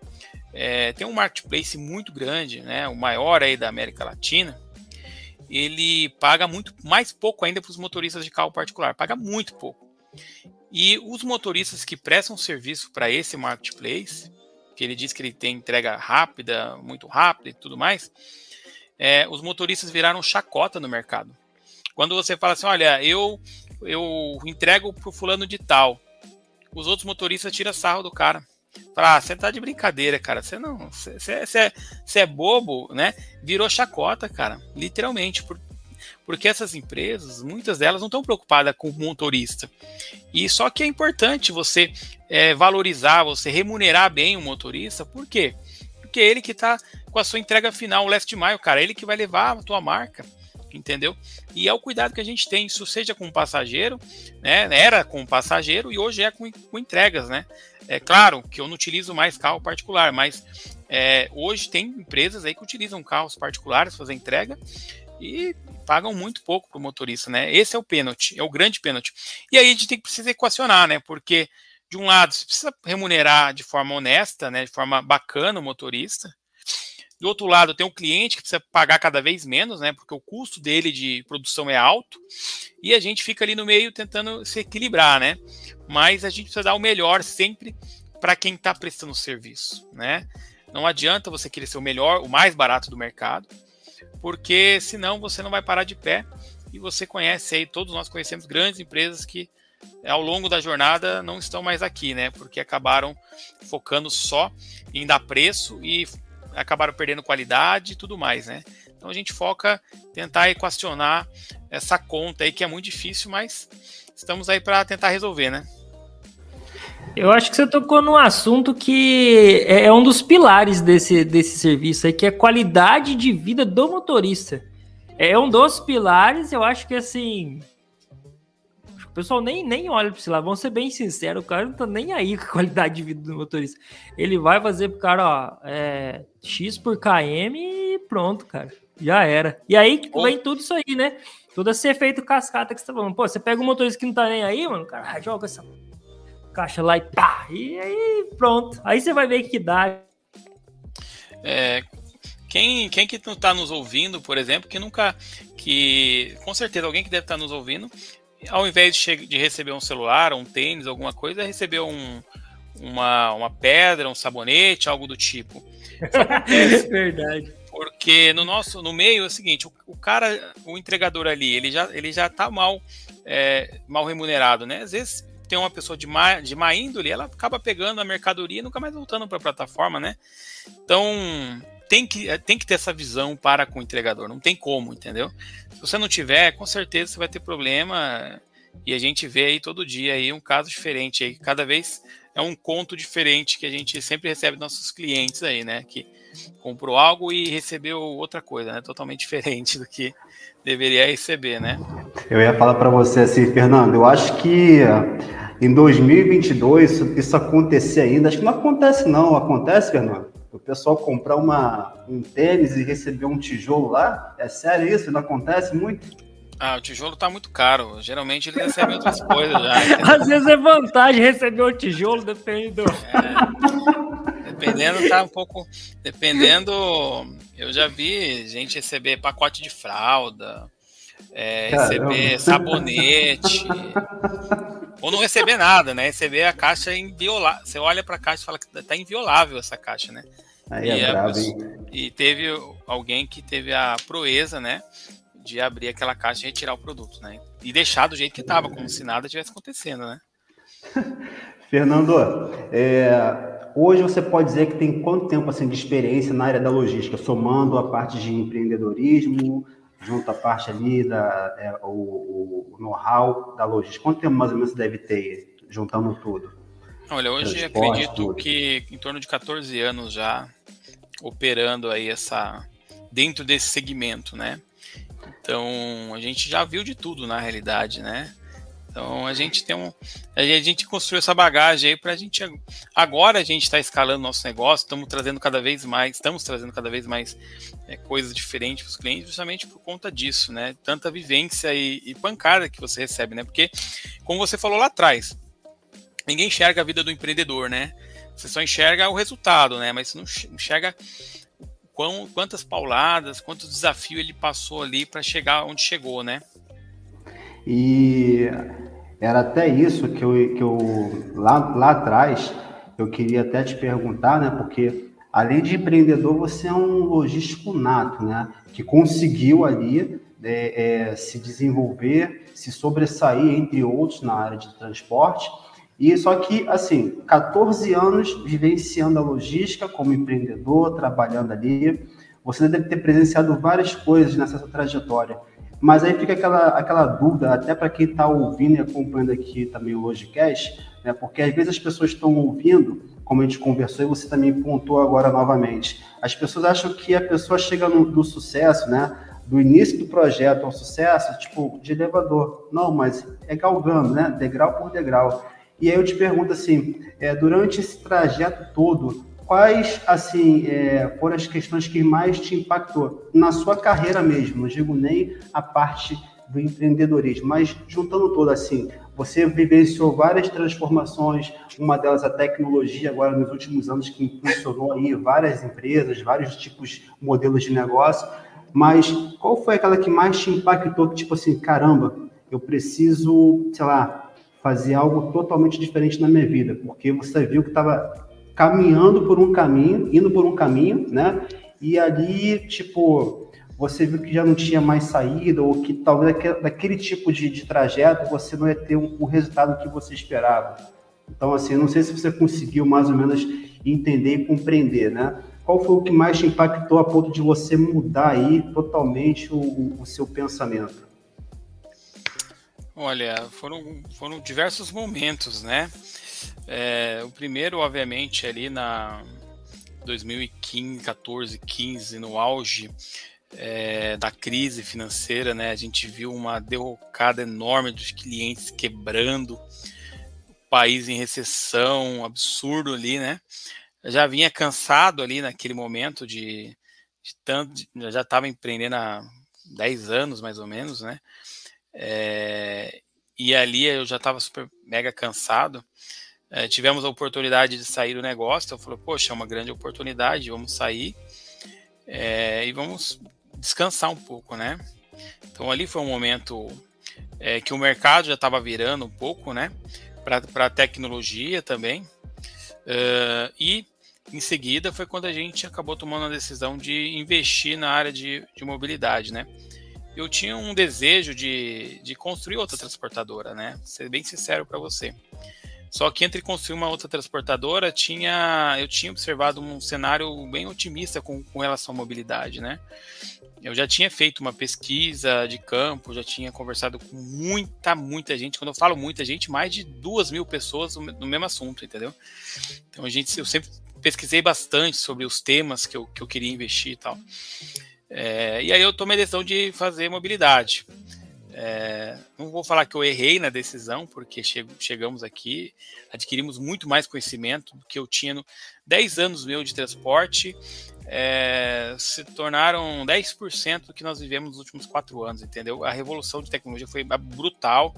é, tem um marketplace muito grande, né, o maior aí da América Latina, ele paga muito mais pouco ainda para os motoristas de carro particular, paga muito pouco. E os motoristas que prestam serviço para esse marketplace, que ele diz que ele tem entrega rápida, muito rápida e tudo mais, é, os motoristas viraram chacota no mercado. Quando você fala assim, olha, eu eu entrego pro fulano de tal, os outros motoristas tiram sarro do cara. Fala, ah, você tá de brincadeira, cara. Você não. Você, você é bobo, né? Virou chacota, cara. Literalmente. Por, porque essas empresas, muitas delas não estão preocupadas com o motorista. E só que é importante você é, valorizar, você remunerar bem o motorista. Por quê? Porque é ele que está com a sua entrega final, o last mile, cara, é ele que vai levar a tua marca entendeu? E é o cuidado que a gente tem, isso seja com o passageiro, né? Era com o passageiro e hoje é com, com entregas, né? É claro que eu não utilizo mais carro particular, mas é, hoje tem empresas aí que utilizam carros particulares fazer entrega e pagam muito pouco para o motorista, né? Esse é o pênalti, é o grande pênalti. E aí a gente tem que precisar equacionar, né? Porque de um lado você precisa remunerar de forma honesta, né? De forma bacana o motorista. Do outro lado, tem o cliente que precisa pagar cada vez menos, né? Porque o custo dele de produção é alto. E a gente fica ali no meio tentando se equilibrar, né? Mas a gente precisa dar o melhor sempre para quem está prestando serviço, né? Não adianta você querer ser o melhor, o mais barato do mercado porque senão você não vai parar de pé. E você conhece aí, todos nós conhecemos grandes empresas que ao longo da jornada não estão mais aqui, né? Porque acabaram focando só em dar preço e acabaram perdendo qualidade e tudo mais, né? Então a gente foca tentar equacionar essa conta aí que é muito difícil, mas estamos aí para tentar resolver, né? Eu acho que você tocou num assunto que é, é um dos pilares desse, desse serviço aí, que é qualidade de vida do motorista. É um dos pilares, eu acho que assim. O pessoal nem, nem olha para esse lado, vamos ser bem sinceros, o cara não tá nem aí com a qualidade de vida do motorista. Ele vai fazer pro cara, ó, é, X por KM e pronto, cara. Já era. E aí vem tudo isso aí, né? Tudo a ser feito cascata que você tá falando. Pô, você pega um motorista que não tá nem aí, mano, cara, ah, joga essa caixa lá e pá, e aí pronto. Aí você vai ver que dá. É, quem, quem que está nos ouvindo, por exemplo, que nunca, que com certeza alguém que deve estar tá nos ouvindo, ao invés de, de, receber um celular, um tênis, alguma coisa, recebeu um, uma, uma pedra, um sabonete, algo do tipo. <laughs> Verdade. Porque no nosso, no meio é o seguinte, o, o cara, o entregador ali, ele já, ele já tá mal, é, mal remunerado, né? Às vezes tem uma pessoa de má, de má índole, ela acaba pegando a mercadoria e nunca mais voltando para a plataforma, né? Então, tem que, é, tem que ter essa visão para com o entregador, não tem como, entendeu? Se você não tiver, com certeza você vai ter problema. E a gente vê aí todo dia aí um caso diferente aí, cada vez é um conto diferente que a gente sempre recebe nossos clientes aí, né? Que comprou algo e recebeu outra coisa, né? Totalmente <laughs> diferente do que deveria receber, né? Eu ia falar para você assim, Fernando, eu acho que em 2022 isso, isso acontecer ainda, acho que não acontece não, acontece, Fernando? O pessoal comprar uma, um tênis e receber um tijolo lá, é sério isso? Não acontece muito? Ah, o tijolo tá muito caro. Geralmente ele recebe outras <laughs> coisas já. Entendeu? Às vezes é vantagem receber o tijolo, depende do. É, dependendo, tá um pouco. Dependendo, eu já vi gente receber pacote de fralda, é, receber sabonete. <laughs> Ou não receber nada, né? Receber a caixa inviolável. Você olha para a caixa e fala que tá inviolável essa caixa, né? Aí é e, bravo, e teve alguém que teve a proeza, né? De abrir aquela caixa e retirar o produto, né? E deixar do jeito que estava, como se nada tivesse acontecendo, né? <laughs> Fernando, é, hoje você pode dizer que tem quanto tempo assim, de experiência na área da logística, somando a parte de empreendedorismo, junto à parte ali da é, o, o know-how da logística? Quanto tempo mais ou menos você deve ter juntando tudo? Olha, hoje acredito tudo. que em torno de 14 anos já operando aí essa dentro desse segmento, né? Então a gente já viu de tudo na realidade, né? Então a gente tem um. A gente construiu essa bagagem aí para a gente. Agora a gente está escalando nosso negócio, estamos trazendo cada vez mais, estamos trazendo cada vez mais é, coisas diferentes para os clientes, justamente por conta disso, né? Tanta vivência e, e, pancada que você recebe, né? Porque, como você falou lá atrás, ninguém enxerga a vida do empreendedor, né? Você só enxerga o resultado, né? Mas você não enxerga quão, quantas pauladas, quantos desafios ele passou ali para chegar onde chegou, né? E era até isso que eu, que eu lá, lá atrás, eu queria até te perguntar, né? Porque além de empreendedor, você é um logístico nato, né? Que conseguiu ali é, é, se desenvolver, se sobressair, entre outros, na área de transporte. E só que, assim, 14 anos vivenciando a logística como empreendedor, trabalhando ali, você deve ter presenciado várias coisas nessa trajetória. Mas aí fica aquela, aquela dúvida, até para quem está ouvindo e acompanhando aqui também o Logicast, né, porque às vezes as pessoas estão ouvindo, como a gente conversou e você também pontuou agora novamente, as pessoas acham que a pessoa chega no, no sucesso, né, do início do projeto ao sucesso, tipo, de elevador. Não, mas é galgando, né, degrau por degrau. E aí eu te pergunto assim, é, durante esse trajeto todo, quais assim é, foram as questões que mais te impactou na sua carreira mesmo? Não digo nem a parte do empreendedorismo, mas juntando todo assim, você vivenciou várias transformações, uma delas a tecnologia agora nos últimos anos que impulsionou aí várias empresas, vários tipos modelos de negócio. Mas qual foi aquela que mais te impactou que tipo assim, caramba, eu preciso, sei lá, fazer algo totalmente diferente na minha vida, porque você viu que estava caminhando por um caminho, indo por um caminho, né? E ali, tipo, você viu que já não tinha mais saída, ou que talvez daquele tipo de, de trajeto você não ia ter um, o resultado que você esperava. Então, assim, não sei se você conseguiu mais ou menos entender e compreender, né? Qual foi o que mais te impactou a ponto de você mudar aí totalmente o, o seu pensamento? Olha, foram, foram diversos momentos, né? É, o primeiro, obviamente, ali na 2015, 14, 15, no auge é, da crise financeira, né? A gente viu uma derrocada enorme dos clientes quebrando, o país em recessão, absurdo ali, né? Já vinha cansado ali naquele momento de, de tanto, de, já estava empreendendo há 10 anos mais ou menos, né? É, e ali eu já estava super mega cansado é, tivemos a oportunidade de sair do negócio, então falou, poxa, é uma grande oportunidade, vamos sair é, e vamos descansar um pouco, né? Então ali foi um momento é, que o mercado já estava virando um pouco, né? Para a tecnologia também. Uh, e em seguida foi quando a gente acabou tomando a decisão de investir na área de, de mobilidade, né? Eu tinha um desejo de, de construir outra transportadora, né? Ser bem sincero para você. Só que entre construir uma outra transportadora, tinha, eu tinha observado um cenário bem otimista com, com relação à mobilidade, né? Eu já tinha feito uma pesquisa de campo, já tinha conversado com muita, muita gente. Quando eu falo muita gente, mais de duas mil pessoas no mesmo assunto, entendeu? Então a gente, eu sempre pesquisei bastante sobre os temas que eu, que eu queria investir e tal. É, e aí eu tomei a decisão de fazer mobilidade. É, não vou falar que eu errei na decisão, porque chegamos aqui, adquirimos muito mais conhecimento do que eu tinha no 10 anos meu de transporte, é, se tornaram 10% do que nós vivemos nos últimos quatro anos, entendeu? A revolução de tecnologia foi brutal,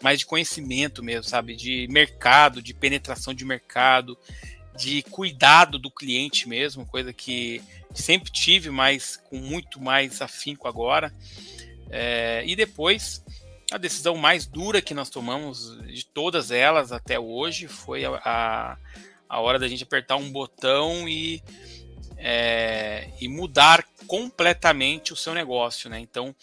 mas de conhecimento mesmo, sabe? De mercado, de penetração de mercado, de cuidado do cliente mesmo, coisa que sempre tive, mas com muito mais afinco agora. É, e depois, a decisão mais dura que nós tomamos de todas elas até hoje foi a, a, a hora da gente apertar um botão e, é, e mudar completamente o seu negócio. Né? Então,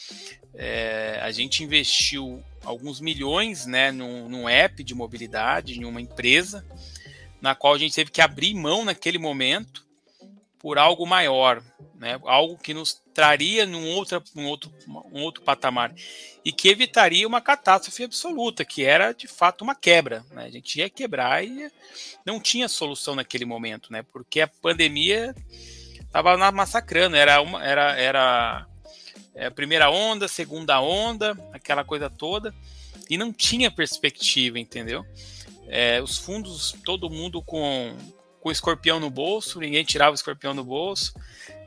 é, a gente investiu alguns milhões né, num, num app de mobilidade, em uma empresa, na qual a gente teve que abrir mão naquele momento por algo maior, né? algo que nos traria num outro, um, outro, um outro patamar e que evitaria uma catástrofe absoluta, que era de fato uma quebra. Né? A gente ia quebrar e não tinha solução naquele momento, né? porque a pandemia estava massacrando, era, uma, era, era é, a primeira onda, segunda onda, aquela coisa toda, e não tinha perspectiva, entendeu? É, os fundos, todo mundo com com escorpião no bolso, ninguém tirava o escorpião do bolso.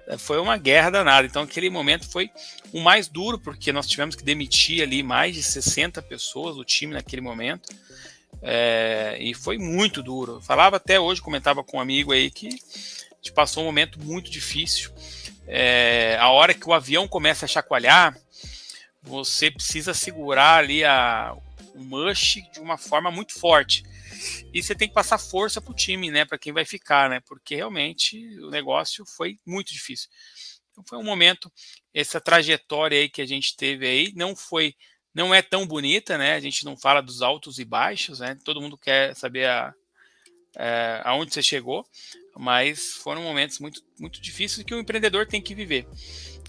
É, foi uma guerra danada. Então, aquele momento foi o mais duro, porque nós tivemos que demitir ali mais de 60 pessoas do time naquele momento. É, e foi muito duro. falava até hoje, comentava com um amigo aí que gente passou um momento muito difícil. É, a hora que o avião começa a chacoalhar, você precisa segurar ali a, o mush de uma forma muito forte. E você tem que passar força para o time, né, para quem vai ficar, né, porque realmente o negócio foi muito difícil. Então foi um momento, essa trajetória aí que a gente teve aí não foi, não é tão bonita, né? A gente não fala dos altos e baixos, né? Todo mundo quer saber a, é, aonde você chegou, mas foram momentos muito, muito difíceis que o empreendedor tem que viver.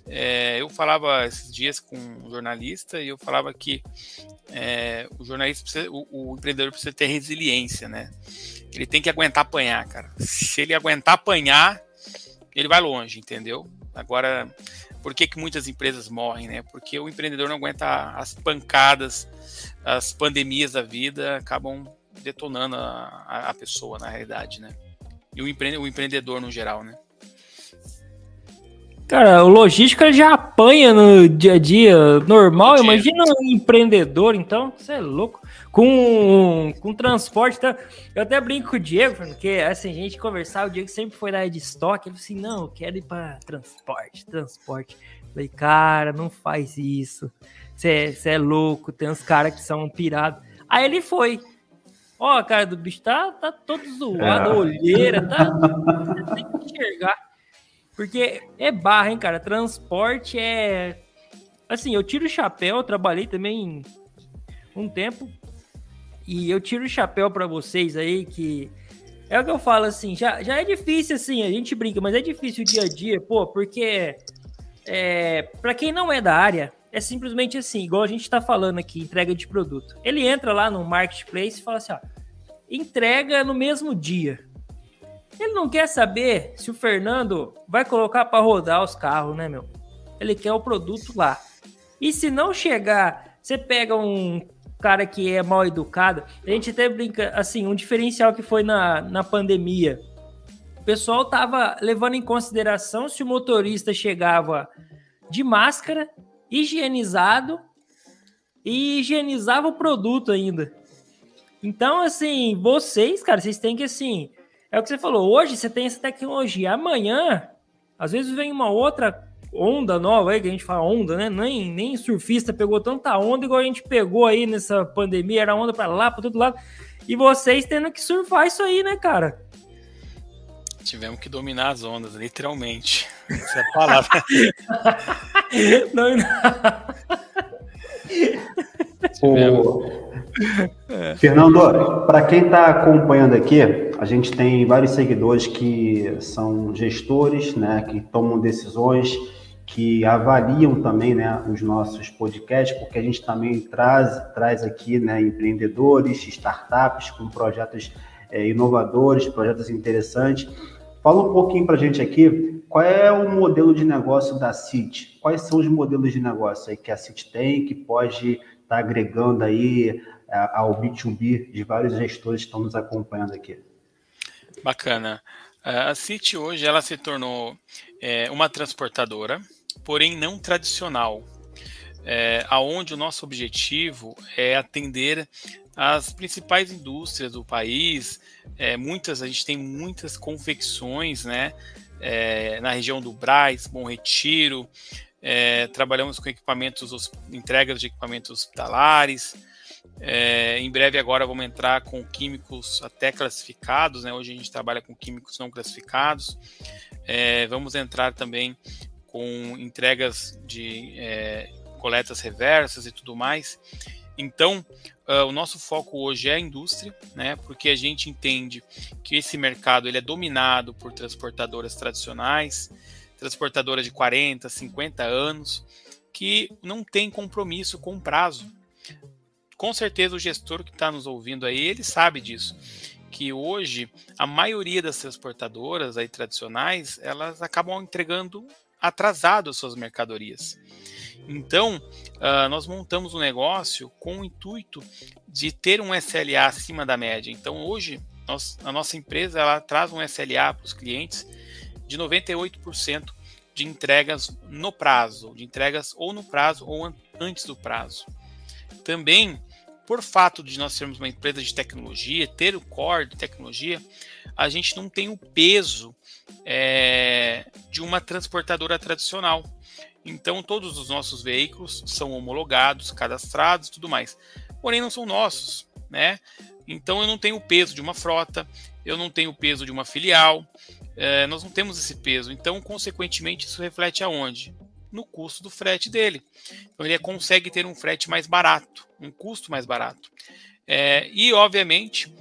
É, eu falava esses dias com um jornalista e eu falava que é, o jornalista precisa, o, o, empreendedor precisa ter resiliência, né? Ele tem que aguentar apanhar, cara. Se ele aguentar apanhar, ele vai longe, entendeu? Agora, por que, que muitas empresas morrem, né? Porque o empreendedor não aguenta as pancadas, as pandemias da vida acabam detonando a, a pessoa, na realidade, né? E o, empre, o empreendedor no geral, né? Cara, o logística já apanha no dia a dia normal. Dia. Imagina um empreendedor, então, você é louco. Com, com transporte, tá? eu até brinco com o Diego, porque assim, a gente conversar, o Diego sempre foi na área de estoque. Ele falou assim: não, eu quero ir para transporte, transporte. Eu falei, cara, não faz isso. Você é louco, tem uns caras que são pirados. Aí ele foi. Ó, a cara do bicho tá, tá todo zoado, é. olheira, tá. Você tem que enxergar. Porque é barra, hein, cara? Transporte é. Assim, eu tiro o chapéu, trabalhei também um tempo. E eu tiro o chapéu para vocês aí que. É o que eu falo assim, já, já é difícil assim, a gente brinca, mas é difícil o dia a dia, pô, porque é, para quem não é da área, é simplesmente assim, igual a gente tá falando aqui, entrega de produto. Ele entra lá no marketplace e fala assim, ó, entrega no mesmo dia. Ele não quer saber se o Fernando vai colocar para rodar os carros, né, meu? Ele quer o produto lá. E se não chegar, você pega um cara que é mal educado. A gente até brinca, assim, um diferencial que foi na, na pandemia. O pessoal tava levando em consideração se o motorista chegava de máscara, higienizado e higienizava o produto ainda. Então, assim, vocês, cara, vocês têm que, assim, é o que você falou. Hoje você tem essa tecnologia. Amanhã, às vezes vem uma outra onda nova aí, que a gente fala onda, né? Nem, nem surfista pegou tanta onda igual a gente pegou aí nessa pandemia. Era onda para lá, para todo lado. E vocês tendo que surfar isso aí, né, cara? Tivemos que dominar as ondas, literalmente. Essa é a palavra. <laughs> não, não. <laughs> Tivemos. É. Fernando, para quem está acompanhando aqui, a gente tem vários seguidores que são gestores, né, que tomam decisões, que avaliam também, né, os nossos podcasts, porque a gente também traz, traz aqui, né, empreendedores, startups com projetos é, inovadores, projetos interessantes. Fala um pouquinho para a gente aqui, qual é o modelo de negócio da CIT? Quais são os modelos de negócio aí que a CIT tem, que pode estar tá agregando aí ao B2B de vários gestores que estão nos acompanhando aqui. Bacana. A City hoje ela se tornou é, uma transportadora, porém não tradicional, é, aonde o nosso objetivo é atender as principais indústrias do país. É, muitas a gente tem muitas confecções, né, é, na região do Braz, Bom Retiro. É, trabalhamos com equipamentos, entregas de equipamentos hospitalares. É, em breve agora vamos entrar com químicos até classificados, né? Hoje a gente trabalha com químicos não classificados. É, vamos entrar também com entregas de é, coletas reversas e tudo mais. Então, uh, o nosso foco hoje é a indústria, né? Porque a gente entende que esse mercado ele é dominado por transportadoras tradicionais, transportadoras de 40, 50 anos, que não tem compromisso com o prazo com certeza o gestor que está nos ouvindo aí, ele sabe disso. Que hoje a maioria das transportadoras aí tradicionais, elas acabam entregando atrasado as suas mercadorias. Então, uh, nós montamos um negócio com o intuito de ter um SLA acima da média. Então, hoje, nós, a nossa empresa ela traz um SLA para os clientes de 98% de entregas no prazo, de entregas ou no prazo ou an antes do prazo. Também por fato de nós sermos uma empresa de tecnologia, ter o core de tecnologia, a gente não tem o peso é, de uma transportadora tradicional. Então, todos os nossos veículos são homologados, cadastrados tudo mais. Porém, não são nossos. Né? Então eu não tenho o peso de uma frota, eu não tenho o peso de uma filial, é, nós não temos esse peso. Então, consequentemente, isso reflete aonde? No custo do frete dele. Então ele consegue ter um frete mais barato, um custo mais barato. É, e, obviamente,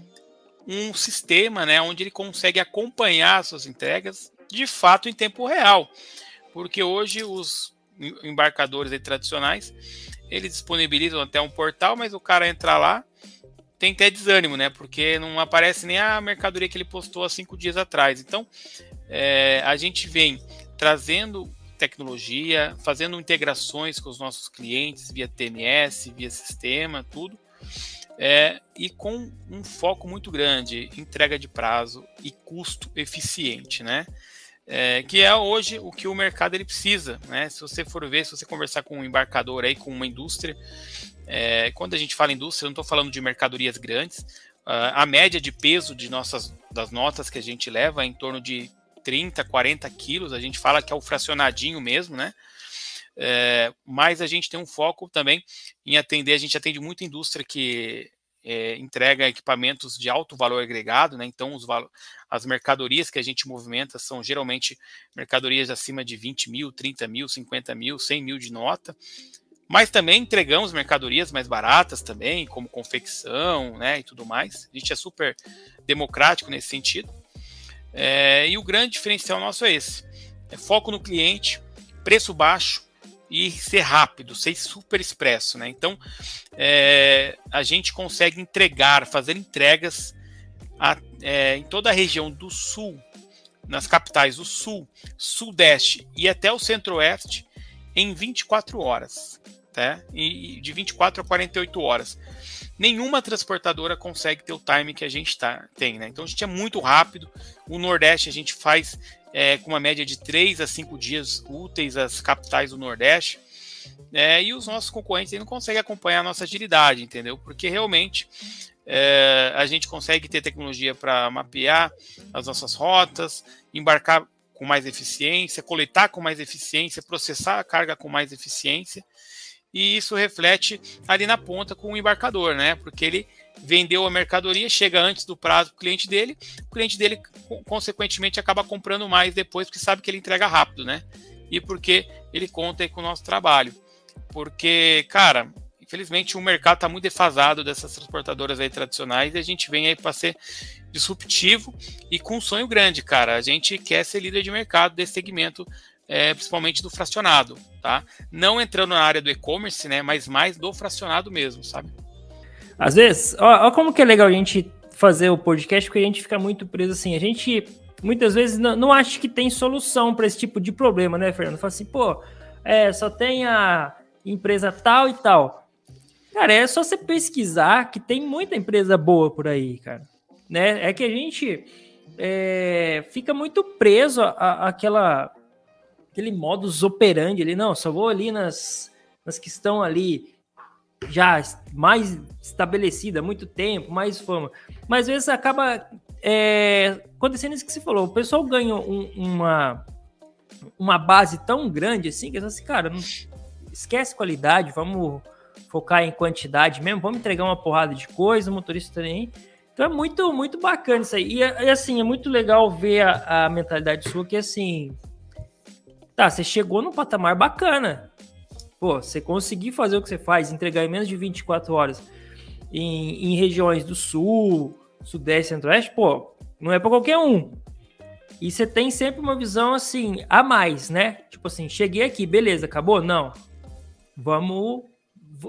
um sistema né, onde ele consegue acompanhar suas entregas de fato em tempo real. Porque hoje os embarcadores tradicionais eles disponibilizam até um portal, mas o cara entra lá tem até desânimo, né? Porque não aparece nem a mercadoria que ele postou há cinco dias atrás. Então, é, a gente vem trazendo tecnologia, fazendo integrações com os nossos clientes via TMS, via sistema, tudo, é, e com um foco muito grande, entrega de prazo e custo eficiente, né? É, que é hoje o que o mercado ele precisa, né? Se você for ver, se você conversar com um embarcador aí, com uma indústria, é, quando a gente fala indústria, eu não estou falando de mercadorias grandes. Uh, a média de peso de nossas das notas que a gente leva é em torno de 30, 40 quilos. A gente fala que é o fracionadinho mesmo, né? É, mas a gente tem um foco também em atender. A gente atende muita indústria que é, entrega equipamentos de alto valor agregado, né? Então, os as mercadorias que a gente movimenta são geralmente mercadorias acima de 20 mil, 30 mil, 50 mil, 100 mil de nota. Mas também entregamos mercadorias mais baratas também, como confecção, né, e tudo mais. A gente é super democrático nesse sentido. É, e o grande diferencial nosso é esse: é foco no cliente, preço baixo e ser rápido, ser super expresso, né? Então, é, a gente consegue entregar, fazer entregas a, é, em toda a região do sul, nas capitais do sul, sudeste e até o centro-oeste em 24 horas, tá? E, de 24 a 48 horas. Nenhuma transportadora consegue ter o time que a gente tá, tem, né? Então a gente é muito rápido. O Nordeste a gente faz é, com uma média de 3 a 5 dias úteis as capitais do Nordeste. É, e os nossos concorrentes não conseguem acompanhar a nossa agilidade, entendeu? Porque realmente é, a gente consegue ter tecnologia para mapear as nossas rotas, embarcar com mais eficiência, coletar com mais eficiência, processar a carga com mais eficiência. E isso reflete ali na ponta com o embarcador, né? Porque ele vendeu a mercadoria, chega antes do prazo para o cliente dele, o cliente dele, consequentemente, acaba comprando mais depois, porque sabe que ele entrega rápido, né? E porque ele conta com o nosso trabalho. Porque, cara, infelizmente o mercado está muito defasado dessas transportadoras aí tradicionais e a gente vem aí para ser disruptivo e com um sonho grande, cara. A gente quer ser líder de mercado desse segmento, é, principalmente do fracionado, tá? Não entrando na área do e-commerce, né? Mas mais do fracionado mesmo, sabe? Às vezes, ó, ó, como que é legal a gente fazer o podcast, porque a gente fica muito preso assim. A gente muitas vezes não, não acha que tem solução para esse tipo de problema, né, Fernando? Fala assim, pô, é, só tem a empresa tal e tal. Cara, é só você pesquisar que tem muita empresa boa por aí, cara. Né? É que a gente é, fica muito preso àquela aquele modus operandi ali, não, só vou ali nas, nas que estão ali já mais estabelecida há muito tempo, mais fama. Mas às vezes acaba é, acontecendo isso que você falou. O pessoal ganha um, uma, uma base tão grande assim que assim, cara, não, esquece qualidade, vamos focar em quantidade mesmo, vamos entregar uma porrada de coisa, o motorista também. Então é muito, muito bacana isso aí. E, e assim, é muito legal ver a, a mentalidade sua que assim. Tá, você chegou num patamar bacana. Pô, você conseguir fazer o que você faz, entregar em menos de 24 horas em, em regiões do sul, sudeste, centro-oeste, pô, não é para qualquer um. E você tem sempre uma visão assim, a mais, né? Tipo assim, cheguei aqui, beleza, acabou? Não. Vamos,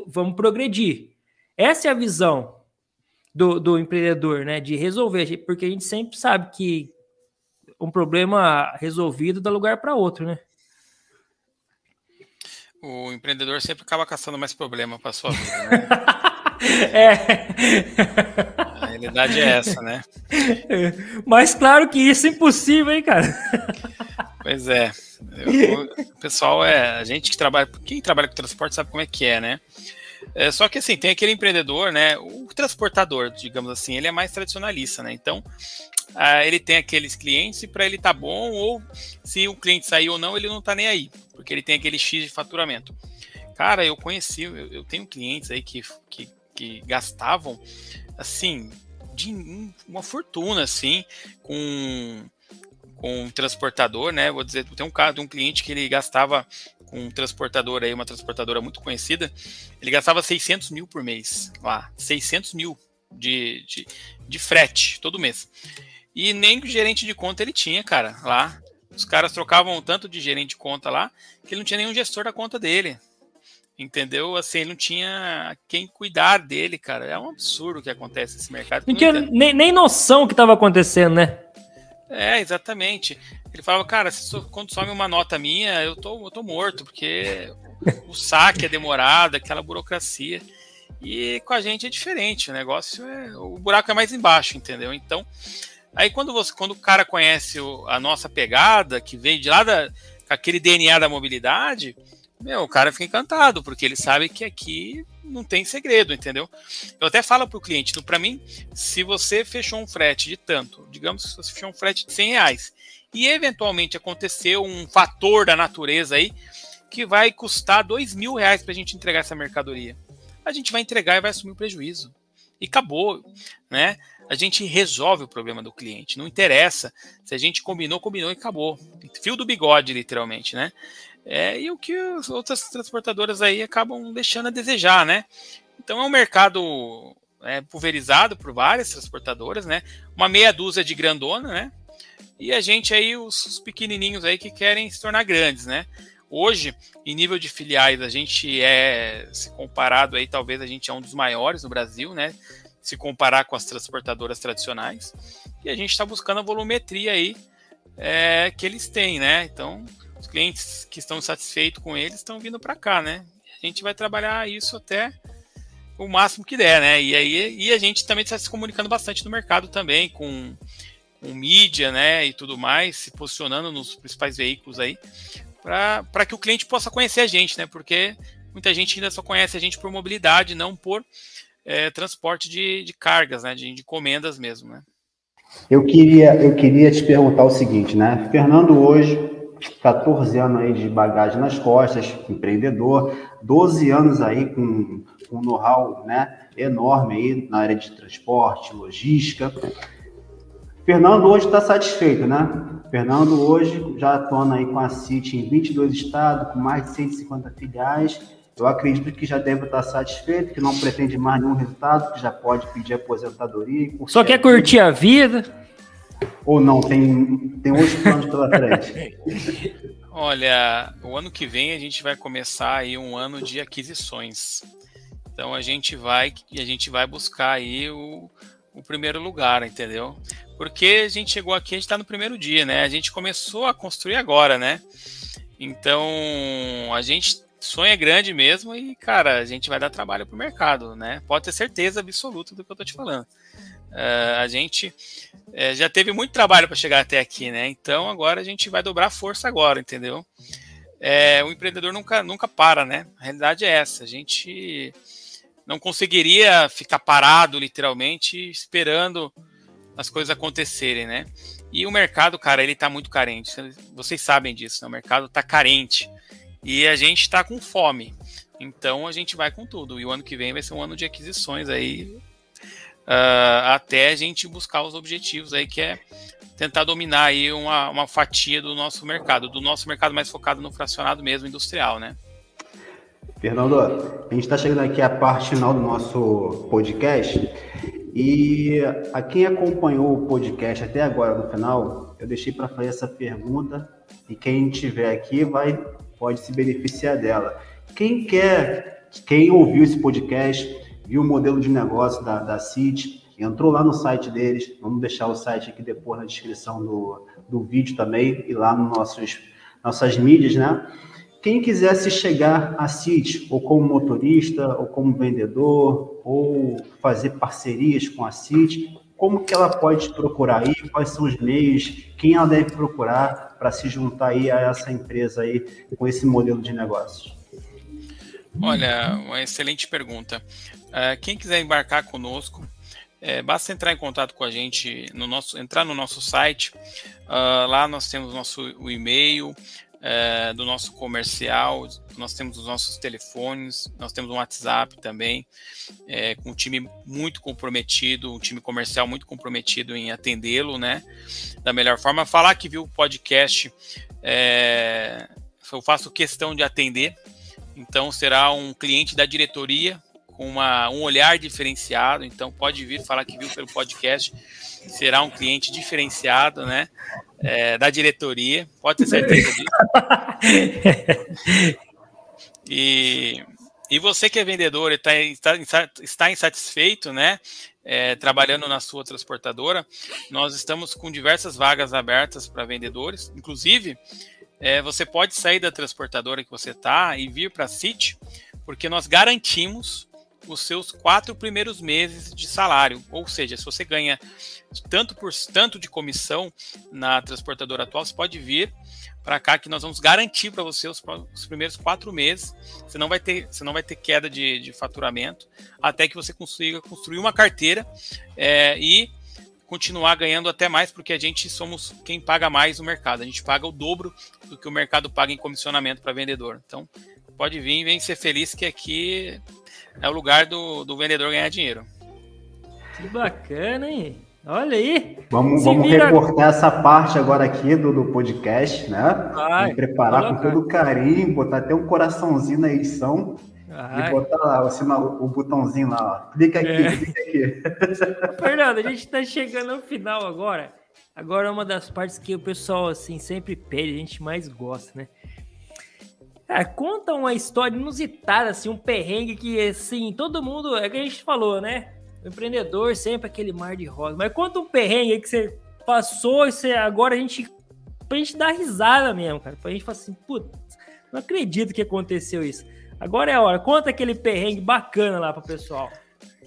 vamos progredir. Essa é a visão do, do empreendedor, né? De resolver, porque a gente sempre sabe que um problema resolvido dá lugar para outro, né? O empreendedor sempre acaba caçando mais problema para sua vida, né? <laughs> é. A realidade é essa, né? Mas claro que isso é impossível, hein, cara? Pois é. Eu, o pessoal é. A gente que trabalha. Quem trabalha com transporte sabe como é que é, né? É, só que assim, tem aquele empreendedor, né? O transportador, digamos assim, ele é mais tradicionalista, né? Então, ah, ele tem aqueles clientes e para ele tá bom, ou se o cliente sair ou não, ele não tá nem aí, porque ele tem aquele X de faturamento. Cara, eu conheci, eu, eu tenho clientes aí que, que, que gastavam assim de uma fortuna, assim, com, com um transportador, né? Vou dizer, tem um caso de um cliente que ele gastava com um transportador aí, uma transportadora muito conhecida, ele gastava 600 mil por mês lá, 600 mil de, de, de frete todo mês. E nem o gerente de conta ele tinha, cara, lá. Os caras trocavam tanto de gerente de conta lá que ele não tinha nenhum gestor da conta dele. Entendeu? Assim, ele não tinha quem cuidar dele, cara. É um absurdo o que acontece nesse mercado. Não tinha nem, nem noção que estava acontecendo, né? É, exatamente. Ele falava, cara, se quando some uma nota minha, eu tô, eu tô morto, porque o saque é demorado, aquela burocracia. E com a gente é diferente, o negócio é. O buraco é mais embaixo, entendeu? Então, aí quando você, quando o cara conhece o, a nossa pegada, que vem de lá da, aquele DNA da mobilidade, meu, o cara fica encantado, porque ele sabe que aqui não tem segredo, entendeu? Eu até falo para o cliente, para mim, se você fechou um frete de tanto, digamos que você fechou um frete de 100 reais, e eventualmente aconteceu um fator da natureza aí que vai custar dois mil reais para a gente entregar essa mercadoria, a gente vai entregar e vai assumir o prejuízo. E acabou, né? A gente resolve o problema do cliente. Não interessa se a gente combinou, combinou e acabou. Fio do bigode, literalmente, né? É, e o que as outras transportadoras aí acabam deixando a desejar, né? Então é um mercado é, pulverizado por várias transportadoras, né? Uma meia dúzia de grandona, né? E a gente aí, os, os pequenininhos aí que querem se tornar grandes, né? Hoje, em nível de filiais, a gente é, se comparado aí, talvez a gente é um dos maiores no Brasil, né? Se comparar com as transportadoras tradicionais. E a gente está buscando a volumetria aí é, que eles têm, né? Então, os clientes que estão satisfeitos com eles estão vindo para cá, né? A gente vai trabalhar isso até o máximo que der, né? E aí e a gente também está se comunicando bastante no mercado também com, com mídia, né? E tudo mais, se posicionando nos principais veículos aí para que o cliente possa conhecer a gente, né? Porque muita gente ainda só conhece a gente por mobilidade, não por é, transporte de, de, cargas, né? De, de encomendas mesmo, né? Eu queria, eu queria te perguntar o seguinte, né? Fernando hoje 14 anos aí de bagagem nas costas, empreendedor, 12 anos aí com, um know-how né, enorme aí na área de transporte, logística. Fernando hoje está satisfeito, né? Fernando hoje já atuando aí com a City em 22 estados, com mais de 150 filiais. Eu acredito que já deve estar satisfeito, que não pretende mais nenhum resultado, que já pode pedir aposentadoria. Só quer curtir a vida. Ou não, tem, tem outros planos pela frente? <laughs> Olha, o ano que vem a gente vai começar aí um ano de aquisições. Então a gente vai a gente vai buscar aí o, o primeiro lugar, entendeu? Porque a gente chegou aqui, a gente está no primeiro dia, né? A gente começou a construir agora, né? Então a gente sonha grande mesmo e, cara, a gente vai dar trabalho pro mercado, né? Pode ter certeza absoluta do que eu tô te falando. Uh, a gente uh, já teve muito trabalho para chegar até aqui, né? Então agora a gente vai dobrar força agora, entendeu? É, o empreendedor nunca, nunca para, né? A realidade é essa. A gente não conseguiria ficar parado, literalmente, esperando as coisas acontecerem, né? E o mercado, cara, ele tá muito carente. Vocês sabem disso, né? O mercado tá carente. E a gente tá com fome. Então a gente vai com tudo. E o ano que vem vai ser um ano de aquisições aí uh, até a gente buscar os objetivos aí, que é tentar dominar aí uma, uma fatia do nosso mercado, do nosso mercado mais focado no fracionado mesmo, industrial, né? Fernando, a gente está chegando aqui à parte final do nosso podcast e a quem acompanhou o podcast até agora no final, eu deixei para fazer essa pergunta e quem tiver aqui vai pode se beneficiar dela. Quem quer, quem ouviu esse podcast, viu o modelo de negócio da, da CIT, entrou lá no site deles, vamos deixar o site aqui depois na descrição do, do vídeo também, e lá nos nossos, nossas mídias, né? Quem quisesse chegar à CIT, ou como motorista, ou como vendedor, ou fazer parcerias com a CIT, como que ela pode procurar aí? Quais são os meios? Quem ela deve procurar para se juntar aí a essa empresa aí com esse modelo de negócio? Olha, uma excelente pergunta. Uh, quem quiser embarcar conosco, é, basta entrar em contato com a gente no nosso, entrar no nosso site. Uh, lá nós temos nosso e-mail. É, do nosso comercial, nós temos os nossos telefones, nós temos um WhatsApp também, é, com um time muito comprometido, um time comercial muito comprometido em atendê-lo, né? Da melhor forma. Falar que viu o podcast, é, eu faço questão de atender, então será um cliente da diretoria com uma, um olhar diferenciado, então pode vir falar que viu pelo podcast, será um cliente diferenciado, né? É, da diretoria, pode ter certeza disso. <laughs> e, e você que é vendedor e tá, está, está insatisfeito, né? É, trabalhando na sua transportadora, nós estamos com diversas vagas abertas para vendedores. Inclusive, é, você pode sair da transportadora que você está e vir para a City, porque nós garantimos os seus quatro primeiros meses de salário. Ou seja, se você ganha tanto por tanto de comissão na transportadora atual, você pode vir para cá que nós vamos garantir para você os, os, primeiros quatro meses. Você não vai ter, você não vai ter queda de, de faturamento até que você consiga construir uma carteira é, e continuar ganhando até mais, porque a gente somos quem paga mais no mercado. A gente paga o dobro do que o mercado paga em comissionamento para vendedor. Então, pode vir, vem ser feliz que aqui é o lugar do, do vendedor ganhar dinheiro. Que bacana, hein? Olha aí. Vamos, vamos vira... recortar essa parte agora aqui do, do podcast, né? Vai, preparar com todo carinho, botar até um coraçãozinho na edição. Vai. E botar lá o, sinal, o botãozinho lá, ó. Clica aqui, é. clica aqui. <laughs> Fernando, a gente está chegando ao final agora. Agora é uma das partes que o pessoal assim sempre pede, a gente mais gosta, né? Cara, conta uma história inusitada, assim, um perrengue que, assim, todo mundo. É que a gente falou, né? O empreendedor sempre aquele mar de rosa. Mas conta um perrengue que você passou e você, agora a gente. Pra gente dar risada mesmo, cara. Pra gente falar assim, putz, não acredito que aconteceu isso. Agora é a hora. Conta aquele perrengue bacana lá pro pessoal.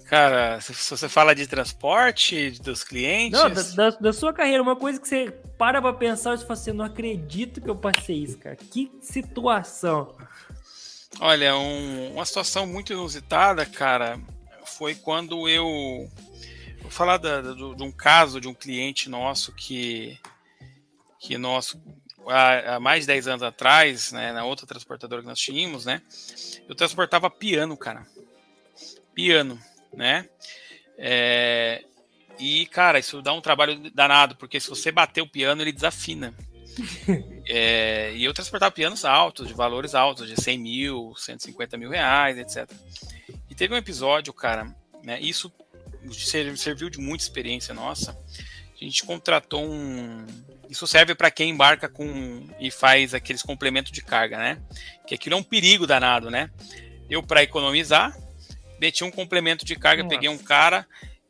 Cara, se você fala de transporte dos clientes. Não, da, da, da sua carreira, uma coisa que você para pra pensar e você fala assim: não acredito que eu passei isso, cara. Que situação. Olha, um, uma situação muito inusitada, cara, foi quando eu. Vou falar da, da, de um caso de um cliente nosso que. que nosso. Há, há mais de 10 anos atrás, né, na outra transportadora que nós tínhamos, né? Eu transportava piano, cara. Piano né? É, e, cara, isso dá um trabalho danado, porque se você bater o piano, ele desafina. <laughs> é, e eu transportava pianos altos, de valores altos, de 100 mil, 150 mil reais, etc. E teve um episódio, cara, né? Isso serviu de muita experiência nossa. A gente contratou um. Isso serve para quem embarca com e faz aqueles complementos de carga, né? Que aquilo é um perigo danado, né? Eu, para economizar, meti um complemento de carga, Nossa. peguei um cara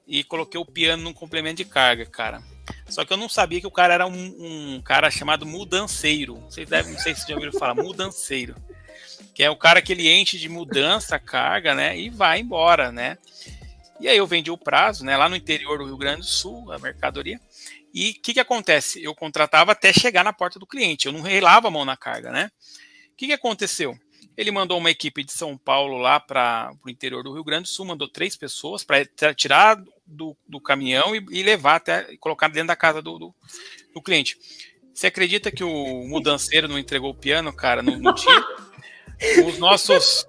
e coloquei o piano num complemento de carga, cara. Só que eu não sabia que o cara era um, um cara chamado mudanceiro. Vocês devem, não sei se já ouviram falar, <laughs> mudanceiro. Que é o cara que ele enche de mudança a carga, né? E vai embora, né? E aí eu vendi o prazo, né? Lá no interior do Rio Grande do Sul, a mercadoria. E o que, que acontece? Eu contratava até chegar na porta do cliente. Eu não relava a mão na carga, né? O que, que aconteceu? Ele mandou uma equipe de São Paulo lá para o interior do Rio Grande do Sul, mandou três pessoas para tirar do, do caminhão e, e, levar até e colocar dentro da casa do, do, do, cliente. Você acredita que o mudanceiro não entregou o piano, cara, no, no dia? Os nossos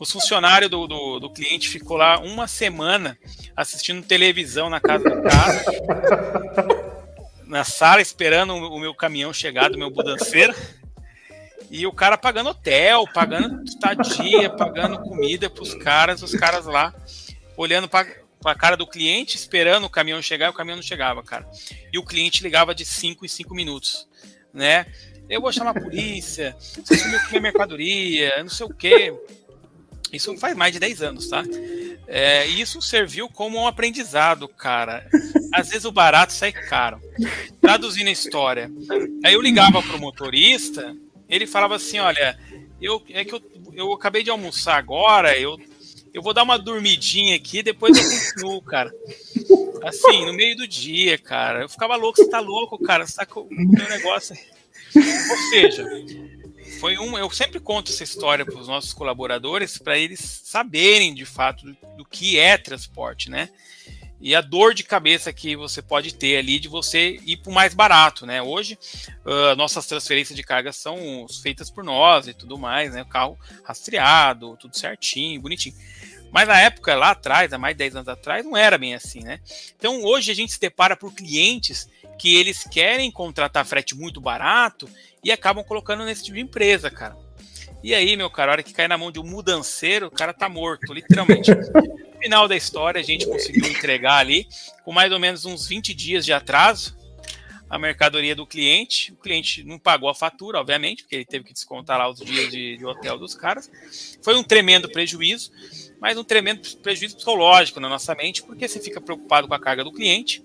os funcionários do, do, do, cliente ficou lá uma semana assistindo televisão na casa do cara, na sala, esperando o meu caminhão chegar do meu mudanceiro. E o cara pagando hotel, pagando estadia, pagando comida pros caras, os caras lá olhando para a cara do cliente, esperando o caminhão chegar, e o caminhão não chegava, cara. E o cliente ligava de 5 em 5 minutos, né? Eu vou chamar a polícia, você sumiu com minha mercadoria, não sei o quê. Isso faz mais de 10 anos, tá? É, isso serviu como um aprendizado, cara. Às vezes o barato sai caro. Traduzindo a história. Aí eu ligava pro motorista, ele falava assim: olha, eu, é que eu, eu acabei de almoçar agora, eu, eu vou dar uma dormidinha aqui, depois eu continuo, <laughs> cara. Assim, no meio do dia, cara. Eu ficava louco, você tá louco, cara, você tá com o meu negócio. Ou seja, foi um. Eu sempre conto essa história para os nossos colaboradores para eles saberem de fato do, do, que é transporte, né? E a dor de cabeça que você pode ter ali de você ir para o mais barato, né? Hoje, uh, nossas transferências de carga são feitas por nós e tudo mais, né? O carro rastreado, tudo certinho, bonitinho. Mas na época, lá atrás, há mais de 10 anos atrás, não era bem assim, né? Então hoje a gente se depara por clientes que eles querem contratar frete muito barato e acabam colocando nesse tipo de empresa, cara. E aí, meu cara, a hora que cai na mão de um mudanceiro, o cara tá morto, literalmente. No final da história, a gente conseguiu entregar ali, com mais ou menos uns 20 dias de atraso, a mercadoria do cliente. O cliente não pagou a fatura, obviamente, porque ele teve que descontar lá os dias de, de hotel dos caras. Foi um tremendo prejuízo, mas um tremendo prejuízo psicológico na nossa mente, porque você fica preocupado com a carga do cliente.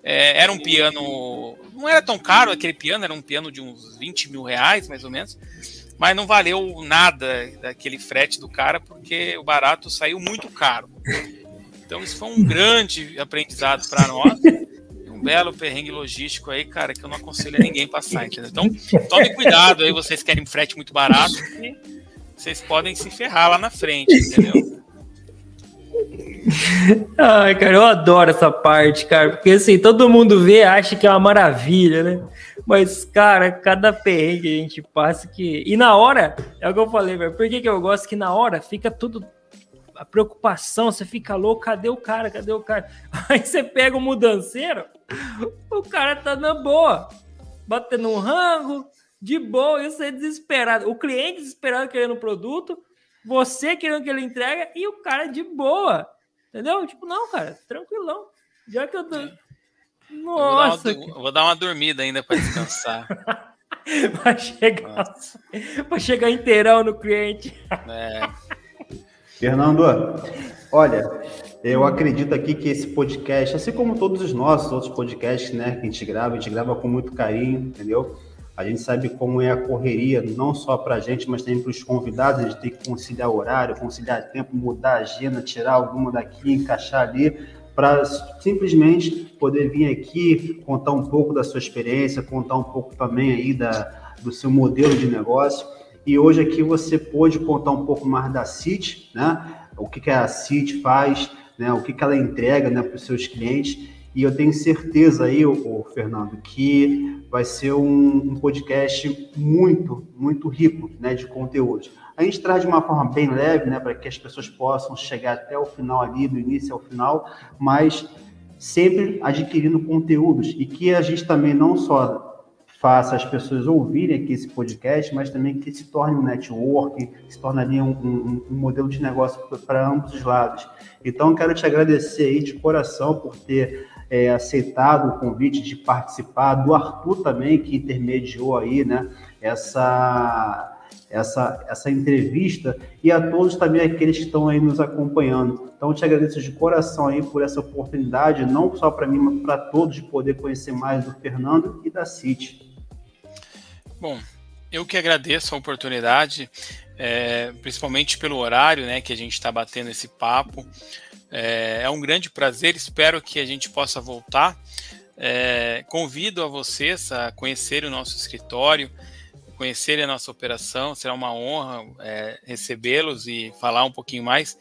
É, era um piano, não era tão caro aquele piano, era um piano de uns 20 mil reais, mais ou menos mas não valeu nada daquele frete do cara porque o barato saiu muito caro. Então isso foi um grande aprendizado para nós, um belo perrengue logístico aí, cara, que eu não aconselho a ninguém passar, entendeu? Então tome cuidado aí, vocês querem frete muito barato, vocês podem se ferrar lá na frente, entendeu? Ai, cara, eu adoro essa parte, cara, porque assim, todo mundo vê, acha que é uma maravilha, né? Mas, cara, cada perrengue que a gente passa que. E na hora, é o que eu falei, velho. Por que, que eu gosto que na hora fica tudo. A preocupação, você fica louco, cadê o cara? Cadê o cara? <laughs> Aí você pega o mudanceiro, o cara tá na boa, batendo um rango, de boa, você é desesperado. O cliente desesperado querendo o produto, você querendo que ele entregue, e o cara de boa. Entendeu? Tipo, não, cara, tranquilão. Já que eu tô. Nossa! Eu vou, dar uma, vou dar uma dormida ainda para descansar. <laughs> para chegar, para chegar inteirão no cliente. É. Fernando, olha, eu acredito aqui que esse podcast, assim como todos os nossos outros podcasts, né, que a gente grava, a gente grava com muito carinho, entendeu? A gente sabe como é a correria, não só para a gente, mas também para os convidados, a gente tem que conciliar horário, conciliar tempo, mudar a agenda, tirar alguma daqui, encaixar ali para simplesmente poder vir aqui contar um pouco da sua experiência, contar um pouco também aí da, do seu modelo de negócio. E hoje aqui você pôde contar um pouco mais da CIT, né? O que, que a CIT faz, né? O que, que ela entrega né, para os seus clientes. E eu tenho certeza aí, ô, Fernando, que vai ser um, um podcast muito, muito rico né, de conteúdo. A gente traz de uma forma bem leve, né, para que as pessoas possam chegar até o final ali, do início ao final, mas sempre adquirindo conteúdos e que a gente também não só faça as pessoas ouvirem aqui esse podcast, mas também que se torne um network, se torne ali um, um, um modelo de negócio para ambos os lados. Então, quero te agradecer aí de coração por ter é, aceitado o convite de participar, do Arthur também, que intermediou aí, né, essa essa, essa entrevista e a todos também aqueles que estão aí nos acompanhando. Então, te agradeço de coração aí por essa oportunidade, não só para mim, mas para todos, de poder conhecer mais do Fernando e da City. Bom, eu que agradeço a oportunidade, é, principalmente pelo horário né, que a gente está batendo esse papo. É, é, um grande prazer, espero que a gente possa voltar. É, convido a vocês a conhecer o nosso escritório conhecerem a nossa operação. Será uma honra é, recebê-los e falar um pouquinho mais.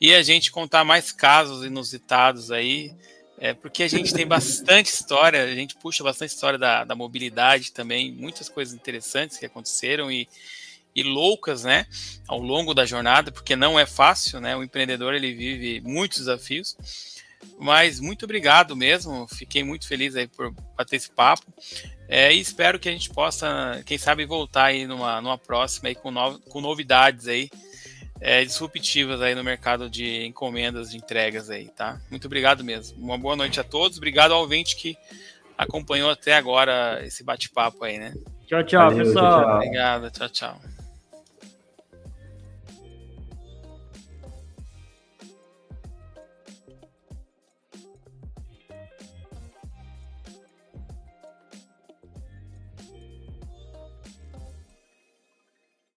E a gente contar mais casos inusitados aí, é, porque a gente tem bastante história, a gente puxa bastante história da, da mobilidade também, muitas coisas interessantes que aconteceram e, e loucas, né, ao longo da jornada, porque não é fácil, né, o empreendedor ele vive muitos desafios, mas muito obrigado mesmo, fiquei muito feliz aí por bater esse papo. É, e espero que a gente possa, quem sabe, voltar aí numa, numa próxima aí com, no, com novidades aí é, disruptivas aí no mercado de encomendas, de entregas aí, tá? Muito obrigado mesmo. Uma boa noite a todos. Obrigado ao ouvinte que acompanhou até agora esse bate-papo aí, né? Tchau, tchau, Valeu, pessoal. Tchau, tchau. Obrigado, tchau, tchau.